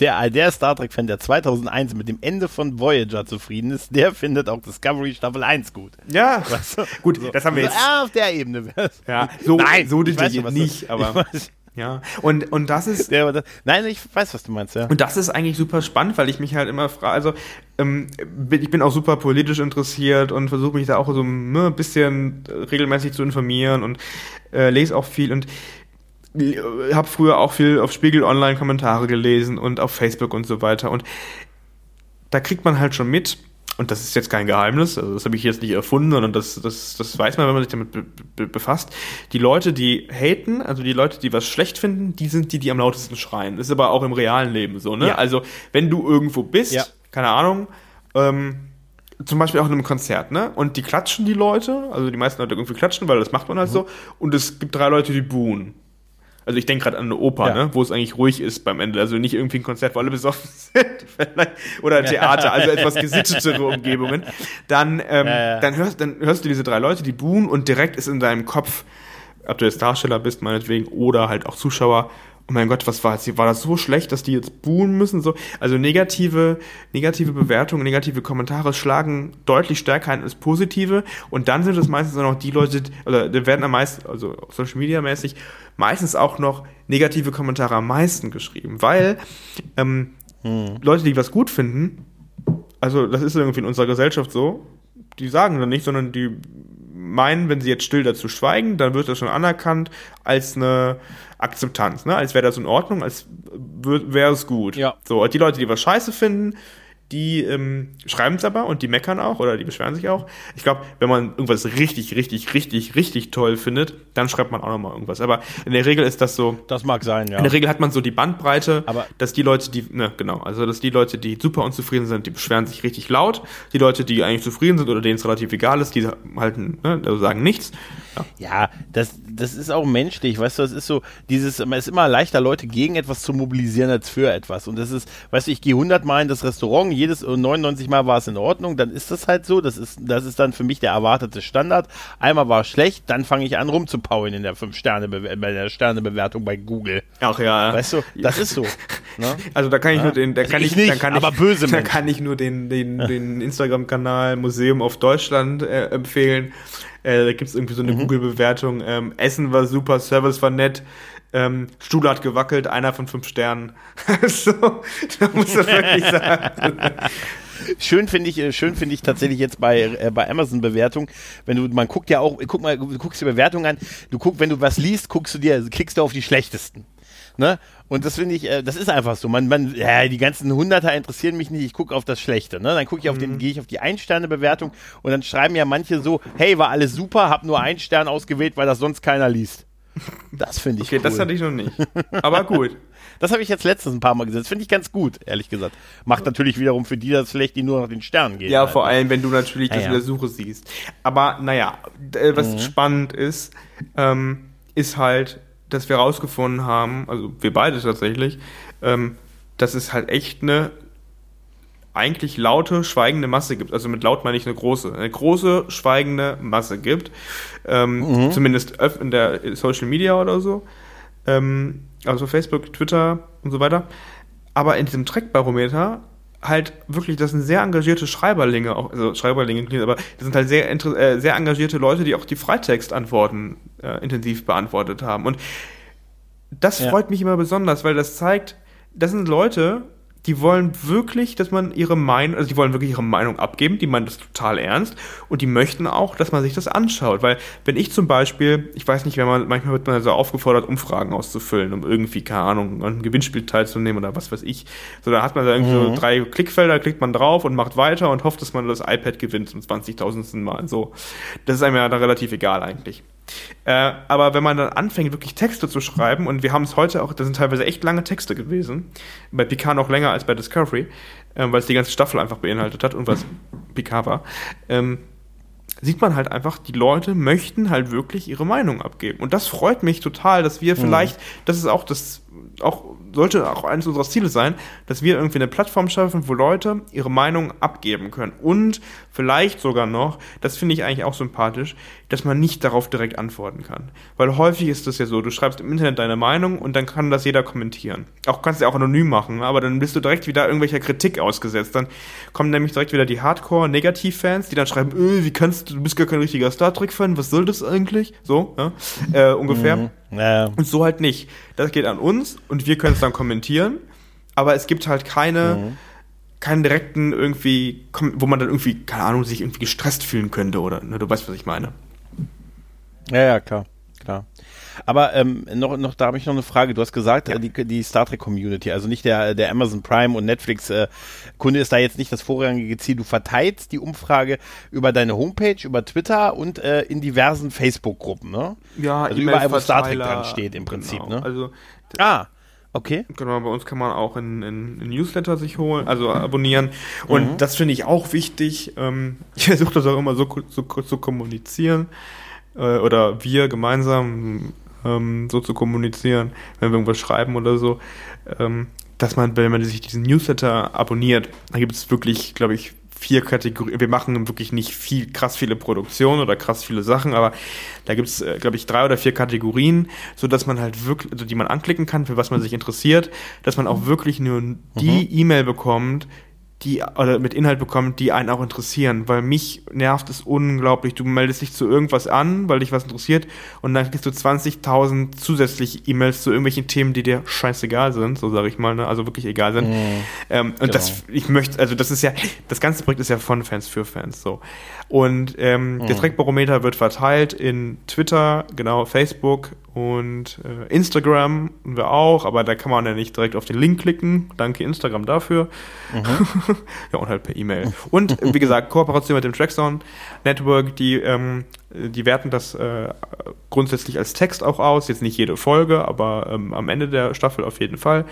der, der Star Trek-Fan, der 2001 mit dem Ende von Voyager zufrieden ist, der findet auch Discovery Staffel 1 gut. Ja, weißt du? gut, so. das haben wir jetzt. Ja, auf der Ebene. Ja, so, Nein, so detailliert nicht, aber. Ja, und, und das ist. Ja, das, nein, ich weiß, was du meinst, ja. Und das ist eigentlich super spannend, weil ich mich halt immer frage, also ähm, ich bin auch super politisch interessiert und versuche mich da auch so ne, ein bisschen regelmäßig zu informieren und äh, lese auch viel und äh, habe früher auch viel auf Spiegel Online Kommentare gelesen und auf Facebook und so weiter. Und da kriegt man halt schon mit, und das ist jetzt kein Geheimnis, also das habe ich jetzt nicht erfunden, sondern das, das, das weiß man, wenn man sich damit be be befasst. Die Leute, die haten, also die Leute, die was schlecht finden, die sind die, die am lautesten schreien. Das ist aber auch im realen Leben so, ne? Ja. Also, wenn du irgendwo bist, ja. keine Ahnung, ähm, zum Beispiel auch in einem Konzert, ne? Und die klatschen die Leute, also die meisten Leute irgendwie klatschen, weil das macht man halt mhm. so. Und es gibt drei Leute, die buhen. Also ich denke gerade an eine Oper, ja. ne, wo es eigentlich ruhig ist beim Ende. Also nicht irgendwie ein Konzert, wo alle besoffen sind. Oder ein Theater, also etwas gesittetere Umgebungen. Dann, ähm, ja. Dann, hörst, dann hörst du diese drei Leute, die buhen und direkt ist in deinem Kopf, ob du jetzt Darsteller bist, meinetwegen, oder halt auch Zuschauer, oh mein Gott, was war jetzt? War das so schlecht, dass die jetzt buhen müssen? So, also negative, negative Bewertungen, negative Kommentare schlagen deutlich stärker ein als positive. Und dann sind es meistens auch noch die Leute, oder werden am meisten, also Social Media mäßig, meistens auch noch negative Kommentare am meisten geschrieben, weil ähm, hm. Leute, die was gut finden, also das ist irgendwie in unserer Gesellschaft so, die sagen dann nicht, sondern die meinen, wenn sie jetzt still dazu schweigen, dann wird das schon anerkannt als eine Akzeptanz, ne? als wäre das in Ordnung, als wäre es gut. Ja. So, die Leute, die was scheiße finden, die ähm, schreiben es aber und die meckern auch oder die beschweren sich auch. Ich glaube, wenn man irgendwas richtig, richtig, richtig, richtig toll findet, dann schreibt man auch nochmal irgendwas. Aber in der Regel ist das so. Das mag sein, ja. In der Regel hat man so die Bandbreite, aber dass die Leute, die, ne, genau, also dass die Leute, die super unzufrieden sind, die beschweren sich richtig laut. Die Leute, die eigentlich zufrieden sind oder denen es relativ egal ist, die halten, ne, also sagen nichts. Ja, ja das, das ist auch menschlich, weißt du, es ist so, dieses, es ist immer leichter, Leute gegen etwas zu mobilisieren als für etwas. Und das ist, weißt du, ich gehe 100 Mal in das Restaurant, jedes 99 Mal war es in Ordnung, dann ist das halt so, das ist, das ist dann für mich der erwartete Standard. Einmal war es schlecht, dann fange ich an rumzupaulen in der 5 Sterne, bei der Sternebewertung bei Google. Ach ja. Weißt du, das ist so. Ne? Also da kann ich ja? nur den, da also kann ich, ich nicht, kann aber ich, böse Da kann ich nur den, den, den Instagram-Kanal Museum auf Deutschland äh, empfehlen. Äh, da gibt es irgendwie so eine mhm. Google-Bewertung. Ähm, Essen war super, Service war nett. Ähm, Stuhl hat gewackelt, einer von fünf Sternen. so, da muss man wirklich sagen. Schön finde ich, äh, schön finde ich tatsächlich jetzt bei, äh, bei Amazon Bewertung, wenn du, man guckt ja auch, guck mal, du guckst die Bewertung an, du guckst, wenn du was liest, guckst du dir, klickst du auf die schlechtesten. Ne? Und das finde ich, äh, das ist einfach so. Man, man, ja, die ganzen Hunderter interessieren mich nicht, ich gucke auf das Schlechte. Ne? Dann gucke ich auf den, mhm. gehe ich auf die Ein-Sterne-Bewertung und dann schreiben ja manche so, hey, war alles super, hab nur einen Stern ausgewählt, weil das sonst keiner liest. Das finde ich Okay, cool. das hatte ich noch nicht. Aber gut. Das habe ich jetzt letztens ein paar Mal gesehen. Das finde ich ganz gut, ehrlich gesagt. Macht natürlich wiederum für die das schlecht, die nur nach den Sternen gehen. Ja, halt. vor allem, wenn du natürlich das ja. in der Suche siehst. Aber naja, was mhm. spannend ist, ähm, ist halt, dass wir rausgefunden haben, also wir beide tatsächlich, ähm, dass es halt echt eine eigentlich laute, schweigende Masse gibt. Also mit laut meine ich eine große. Eine große, schweigende Masse gibt. Ähm, mhm. Zumindest in der Social Media oder so. Ähm, also Facebook, Twitter und so weiter. Aber in diesem Trackbarometer halt wirklich, das sind sehr engagierte Schreiberlinge, auch, also Schreiberlinge, aber das sind halt sehr, äh, sehr engagierte Leute, die auch die Freitextantworten äh, intensiv beantwortet haben. Und das ja. freut mich immer besonders, weil das zeigt, das sind Leute, die wollen wirklich, dass man ihre Meinung, also die wollen wirklich ihre Meinung abgeben, die meinen das total ernst und die möchten auch, dass man sich das anschaut, weil wenn ich zum Beispiel, ich weiß nicht, wenn man, manchmal wird man so aufgefordert, Umfragen auszufüllen, um irgendwie, keine Ahnung, an einem Gewinnspiel teilzunehmen oder was weiß ich, so da hat man da irgendwie mhm. so drei Klickfelder, klickt man drauf und macht weiter und hofft, dass man das iPad gewinnt zum 20.000. Mal, so. Das ist einem ja dann relativ egal eigentlich. Äh, aber wenn man dann anfängt, wirklich Texte zu schreiben, und wir haben es heute auch, das sind teilweise echt lange Texte gewesen, bei Picard noch länger als bei Discovery, äh, weil es die ganze Staffel einfach beinhaltet hat und was Picard war, ähm, sieht man halt einfach, die Leute möchten halt wirklich ihre Meinung abgeben. Und das freut mich total, dass wir mhm. vielleicht, mhm. das ist auch das, auch sollte auch eines unserer Ziele sein, dass wir irgendwie eine Plattform schaffen, wo Leute ihre Meinung abgeben können. Und vielleicht sogar noch, das finde ich eigentlich auch sympathisch, dass man nicht darauf direkt antworten kann. Weil häufig ist das ja so, du schreibst im Internet deine Meinung und dann kann das jeder kommentieren. Auch kannst du ja auch anonym machen, aber dann bist du direkt wieder irgendwelcher Kritik ausgesetzt. Dann kommen nämlich direkt wieder die Hardcore-Negativ-Fans, die dann schreiben, öh, wie kannst du, du bist gar kein richtiger Star Trek-Fan, was soll das eigentlich? So, ja? äh, ungefähr. Mhm. Ja. Und so halt nicht. Das geht an uns und wir können es dann kommentieren, aber es gibt halt keine, mhm. Keinen direkten irgendwie, wo man dann irgendwie, keine Ahnung, sich irgendwie gestresst fühlen könnte oder, ne, du weißt, was ich meine. Ja, ja, klar, klar. Aber ähm, noch, noch, da habe ich noch eine Frage. Du hast gesagt, ja. die, die Star Trek Community, also nicht der, der Amazon Prime und Netflix äh, Kunde ist da jetzt nicht das vorrangige Ziel. Du verteilst die Umfrage über deine Homepage, über Twitter und äh, in diversen Facebook-Gruppen, ne? Ja, also überall, wo Star Trek dran steht im Prinzip, genau. ne? Also ah. Okay. Genau, bei uns kann man auch in, in, in Newsletter sich holen, also abonnieren. Und mhm. das finde ich auch wichtig. Ähm, ich versuche das auch immer so zu so, so kommunizieren. Äh, oder wir gemeinsam ähm, so zu kommunizieren, wenn wir irgendwas schreiben oder so, ähm, dass man, wenn man sich diesen Newsletter abonniert, da gibt es wirklich, glaube ich, vier Kategorien. Wir machen wirklich nicht viel, krass viele Produktionen oder krass viele Sachen, aber da gibt es, äh, glaube ich, drei oder vier Kategorien, so dass man halt wirklich, also die man anklicken kann, für was man sich interessiert, dass man auch wirklich nur die mhm. E-Mail bekommt, die oder mit Inhalt bekommt, die einen auch interessieren, weil mich nervt es unglaublich. Du meldest dich zu irgendwas an, weil dich was interessiert und dann kriegst du 20.000 zusätzliche E-Mails zu irgendwelchen Themen, die dir scheißegal sind, so sage ich mal, ne? also wirklich egal sind. Mhm. Ähm, und genau. das, ich möchte, also das ist ja, das ganze Projekt ist ja von Fans für Fans, so. Und ähm, mhm. der Trackbarometer wird verteilt in Twitter, genau, Facebook und äh, Instagram haben wir auch, aber da kann man ja nicht direkt auf den Link klicken. Danke Instagram dafür. Mhm. ja, und halt per E-Mail. Und wie gesagt, Kooperation mit dem Trackzone Network, die, ähm, die werten das äh, grundsätzlich als Text auch aus. Jetzt nicht jede Folge, aber ähm, am Ende der Staffel auf jeden Fall.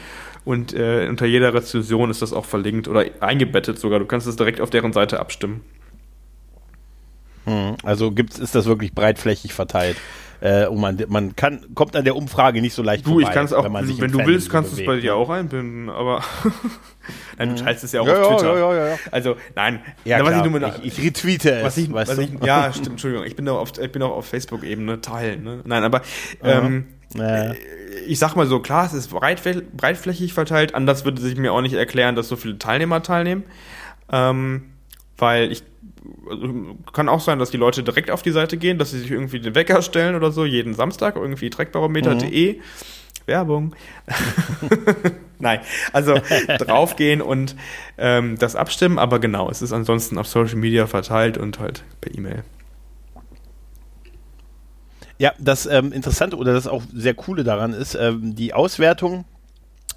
Und äh, unter jeder Rezension ist das auch verlinkt oder eingebettet sogar. Du kannst es direkt auf deren Seite abstimmen. Hm, also gibt's, ist das wirklich breitflächig verteilt? Äh, und man, man kann, kommt an der Umfrage nicht so leicht du, vorbei. Ich kann's auch, wenn, man wenn du willst, kannst du es bei dir ne? auch einbinden, aber nein, du hm. teilst es ja auch ja, auf Twitter. Ja, ja, ja, Also, nein, ja, was ich, nur mit, ich, ich retweete es. Was ich, was ich, ja, stimmt, Entschuldigung, ich bin auch auf, ich bin auch auf Facebook-Ebene teilen. Ne? Nein, aber ähm, ja. ich sag mal so, klar, es ist breitflächig verteilt, anders würde sich mir auch nicht erklären, dass so viele Teilnehmer teilnehmen. Ähm, weil ich kann auch sein, dass die Leute direkt auf die Seite gehen, dass sie sich irgendwie den Wecker stellen oder so, jeden Samstag, irgendwie trackbarometer.de. Mhm. Werbung. Nein, also draufgehen und ähm, das abstimmen, aber genau, es ist ansonsten auf Social Media verteilt und halt per E-Mail. Ja, das ähm, Interessante oder das auch sehr Coole daran ist, ähm, die Auswertung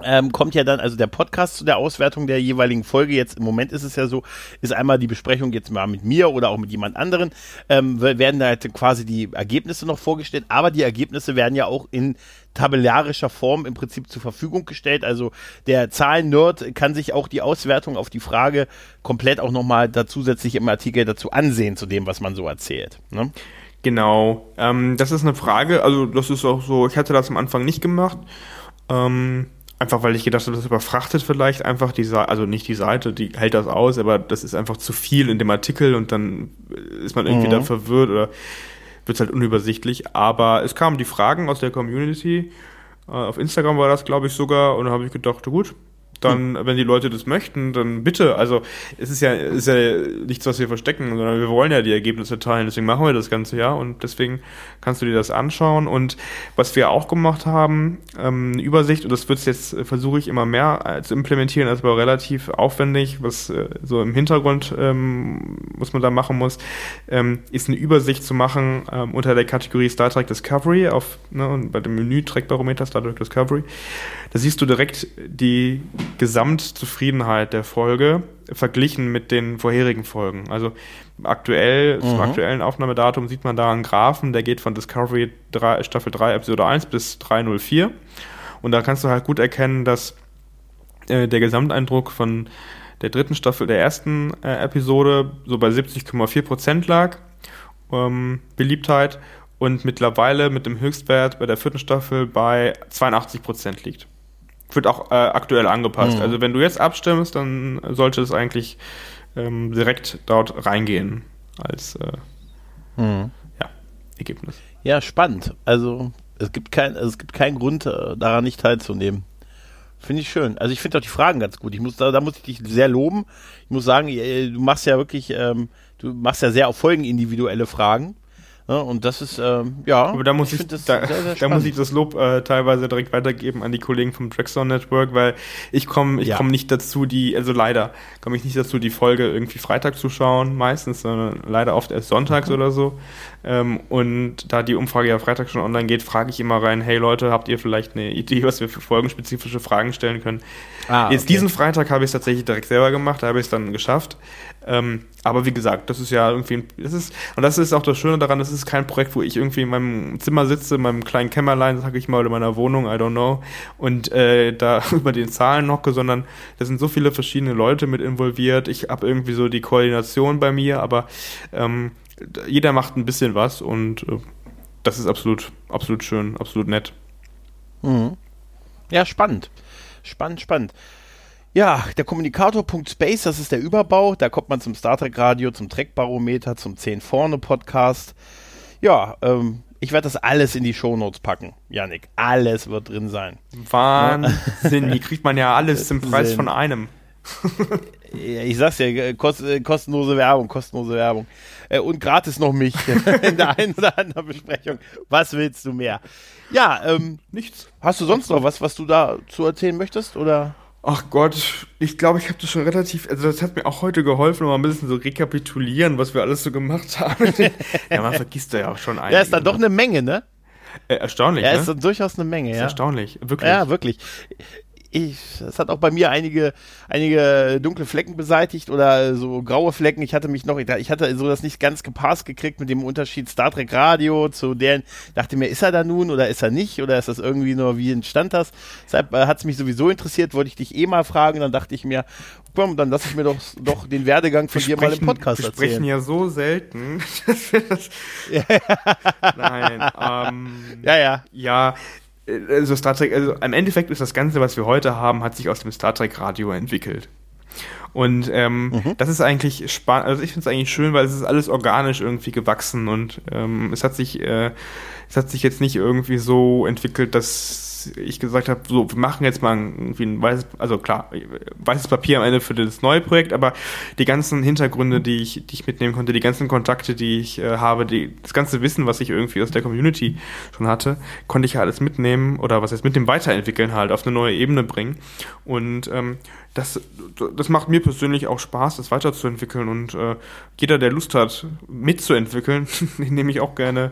ähm, kommt ja dann, also der Podcast zu der Auswertung der jeweiligen Folge, jetzt im Moment ist es ja so, ist einmal die Besprechung jetzt mal mit mir oder auch mit jemand anderen, ähm, werden da halt quasi die Ergebnisse noch vorgestellt, aber die Ergebnisse werden ja auch in tabellarischer Form im Prinzip zur Verfügung gestellt. Also der Zahlen-Nerd kann sich auch die Auswertung auf die Frage komplett auch nochmal da zusätzlich im Artikel dazu ansehen, zu dem, was man so erzählt. Ne? Genau, ähm, das ist eine Frage, also das ist auch so, ich hatte das am Anfang nicht gemacht. Ähm, Einfach weil ich gedacht habe, das überfrachtet vielleicht einfach die Seite, also nicht die Seite, die hält das aus, aber das ist einfach zu viel in dem Artikel und dann ist man irgendwie mhm. da verwirrt oder wird es halt unübersichtlich. Aber es kamen die Fragen aus der Community. Äh, auf Instagram war das, glaube ich, sogar. Und da habe ich gedacht, gut, dann, hm. wenn die Leute das möchten, dann bitte. Also es ist ja, ist ja nichts, was wir verstecken, sondern wir wollen ja die Ergebnisse teilen. Deswegen machen wir das Ganze ja und deswegen kannst du dir das anschauen. Und was wir auch gemacht haben, ähm, eine Übersicht, und das wird jetzt, äh, versuche ich immer mehr äh, zu implementieren, das war relativ aufwendig, was äh, so im Hintergrund ähm, was man da machen muss, ähm, ist eine Übersicht zu machen ähm, unter der Kategorie Star Trek Discovery auf ne, und bei dem Menü Trackbarometer Star Trek Discovery. Da siehst du direkt die Gesamtzufriedenheit der Folge verglichen mit den vorherigen Folgen. Also aktuell, mhm. zum aktuellen Aufnahmedatum sieht man da einen Graphen, der geht von Discovery 3, Staffel 3, Episode 1 bis 304. Und da kannst du halt gut erkennen, dass äh, der Gesamteindruck von der dritten Staffel der ersten äh, Episode so bei 70,4 Prozent lag. Ähm, Beliebtheit und mittlerweile mit dem Höchstwert bei der vierten Staffel bei 82 Prozent liegt wird auch äh, aktuell angepasst. Mhm. Also wenn du jetzt abstimmst, dann sollte es eigentlich ähm, direkt dort reingehen als äh, mhm. ja, Ergebnis. Ja, spannend. Also es gibt kein, also es gibt keinen Grund, äh, daran nicht teilzunehmen. Finde ich schön. Also ich finde auch die Fragen ganz gut. Ich muss, da, da muss ich dich sehr loben. Ich muss sagen, du machst ja wirklich, ähm, du machst ja sehr auf Folgen individuelle Fragen. Ja, und das ist, ähm, ja. Aber da muss ich, ich da, sehr, sehr da, muss ich das Lob äh, teilweise direkt weitergeben an die Kollegen vom Trackstone Network, weil ich komme ich ja. komme nicht dazu, die, also leider komme ich nicht dazu, die Folge irgendwie Freitag zu schauen, meistens, sondern leider oft erst sonntags mhm. oder so. Ähm, und da die Umfrage ja Freitag schon online geht, frage ich immer rein, hey Leute, habt ihr vielleicht eine Idee, was wir für folgenspezifische Fragen stellen können? Ah, Jetzt okay. diesen Freitag habe ich es tatsächlich direkt selber gemacht, da habe ich es dann geschafft. Ähm, aber wie gesagt, das ist ja irgendwie, das ist, und das ist auch das Schöne daran, das ist kein Projekt, wo ich irgendwie in meinem Zimmer sitze, in meinem kleinen Kämmerlein, sag ich mal, oder in meiner Wohnung, I don't know, und äh, da über den Zahlen hocke, sondern da sind so viele verschiedene Leute mit involviert. Ich habe irgendwie so die Koordination bei mir, aber ähm, jeder macht ein bisschen was und äh, das ist absolut, absolut schön, absolut nett. Mhm. Ja, spannend. Spannend, spannend. Ja, der Kommunikator.space, das ist der Überbau. Da kommt man zum Star Trek Radio, zum Trek Barometer, zum 10 vorne Podcast. Ja, ähm, ich werde das alles in die Shownotes packen, Janik. Alles wird drin sein. Wahnsinn, hier kriegt man ja alles zum Preis von einem. ich sag's ja, kost, äh, kostenlose Werbung, kostenlose Werbung. Äh, und gratis noch mich in der einen oder anderen Besprechung. Was willst du mehr? Ja, ähm, nichts. Hast du sonst noch was, was du da zu erzählen möchtest? Oder? Ach Gott, ich glaube, ich habe das schon relativ, also das hat mir auch heute geholfen, mal ein bisschen so rekapitulieren, was wir alles so gemacht haben. ja, man vergisst da ja auch schon einiges. Ja, ist dann doch eine Menge, ne? Äh, erstaunlich. Ja, ne? ist durchaus eine Menge, ja. Erstaunlich, wirklich. Ja, wirklich ich, es hat auch bei mir einige, einige dunkle Flecken beseitigt oder so graue Flecken. Ich hatte mich noch, ich hatte so das nicht ganz gepasst gekriegt mit dem Unterschied Star Trek Radio zu deren, dachte mir, ist er da nun oder ist er nicht oder ist das irgendwie nur, wie entstand das? Deshalb äh, hat es mich sowieso interessiert, wollte ich dich eh mal fragen, dann dachte ich mir, komm, dann lass ich mir doch, doch den Werdegang von dir mal im Podcast wir erzählen. Wir sprechen ja so selten. Nein, ähm, ja, ja. Ja, also Star Trek, also im Endeffekt ist das Ganze, was wir heute haben, hat sich aus dem Star Trek Radio entwickelt. Und ähm, mhm. das ist eigentlich spannend, also ich finde es eigentlich schön, weil es ist alles organisch irgendwie gewachsen und ähm, es hat sich, äh, es hat sich jetzt nicht irgendwie so entwickelt, dass ich gesagt habe, so, wir machen jetzt mal irgendwie ein weißes, also klar, weißes Papier am Ende für das neue Projekt, aber die ganzen Hintergründe, die ich, die ich mitnehmen konnte, die ganzen Kontakte, die ich äh, habe, die, das ganze Wissen, was ich irgendwie aus der Community schon hatte, konnte ich ja alles mitnehmen oder was heißt mit dem Weiterentwickeln halt auf eine neue Ebene bringen. Und ähm, das, das macht mir persönlich auch Spaß, das weiterzuentwickeln und äh, jeder, der Lust hat, mitzuentwickeln, den nehme ich auch gerne,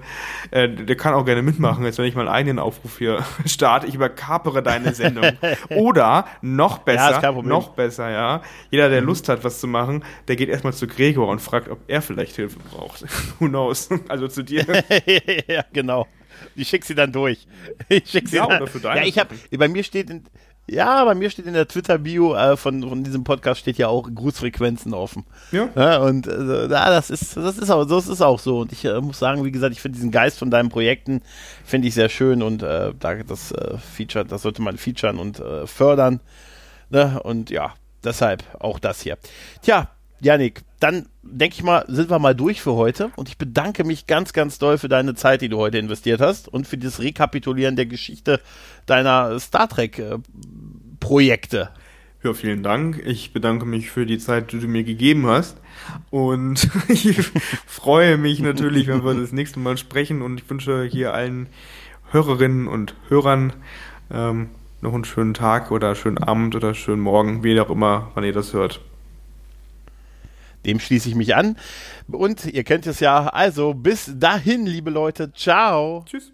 äh, der kann auch gerne mitmachen, jetzt wenn ich mal einen eigenen Aufruf hier starte, ich überkapere deine Sendung. Oder noch besser, ja, noch besser, ja, jeder, der mhm. Lust hat, was zu machen, der geht erstmal zu Gregor und fragt, ob er vielleicht Hilfe braucht. Who knows? Also zu dir. ja, genau. Ich schicke sie dann durch. Ich schick sie ja, dann. Oder für deine ja, ich habe, bei mir steht in, ja, bei mir steht in der Twitter-Bio äh, von, von diesem Podcast steht ja auch Grußfrequenzen offen. Ja. ja und äh, das ist, das ist auch, das ist auch so. Und ich äh, muss sagen, wie gesagt, ich finde diesen Geist von deinen Projekten finde ich sehr schön und äh, das äh, Feature, das sollte man featuren und äh, fördern. Ne? Und ja, deshalb auch das hier. Tja, Janik, dann denke ich mal, sind wir mal durch für heute. Und ich bedanke mich ganz, ganz doll für deine Zeit, die du heute investiert hast und für das Rekapitulieren der Geschichte deiner Star Trek-Projekte. Ja, vielen Dank. Ich bedanke mich für die Zeit, die du mir gegeben hast. Und ich freue mich natürlich, wenn wir das nächste Mal sprechen. Und ich wünsche hier allen Hörerinnen und Hörern ähm, noch einen schönen Tag oder schönen Abend oder schönen Morgen, wie auch immer, wann ihr das hört. Dem schließe ich mich an. Und ihr kennt es ja. Also bis dahin, liebe Leute. Ciao. Tschüss.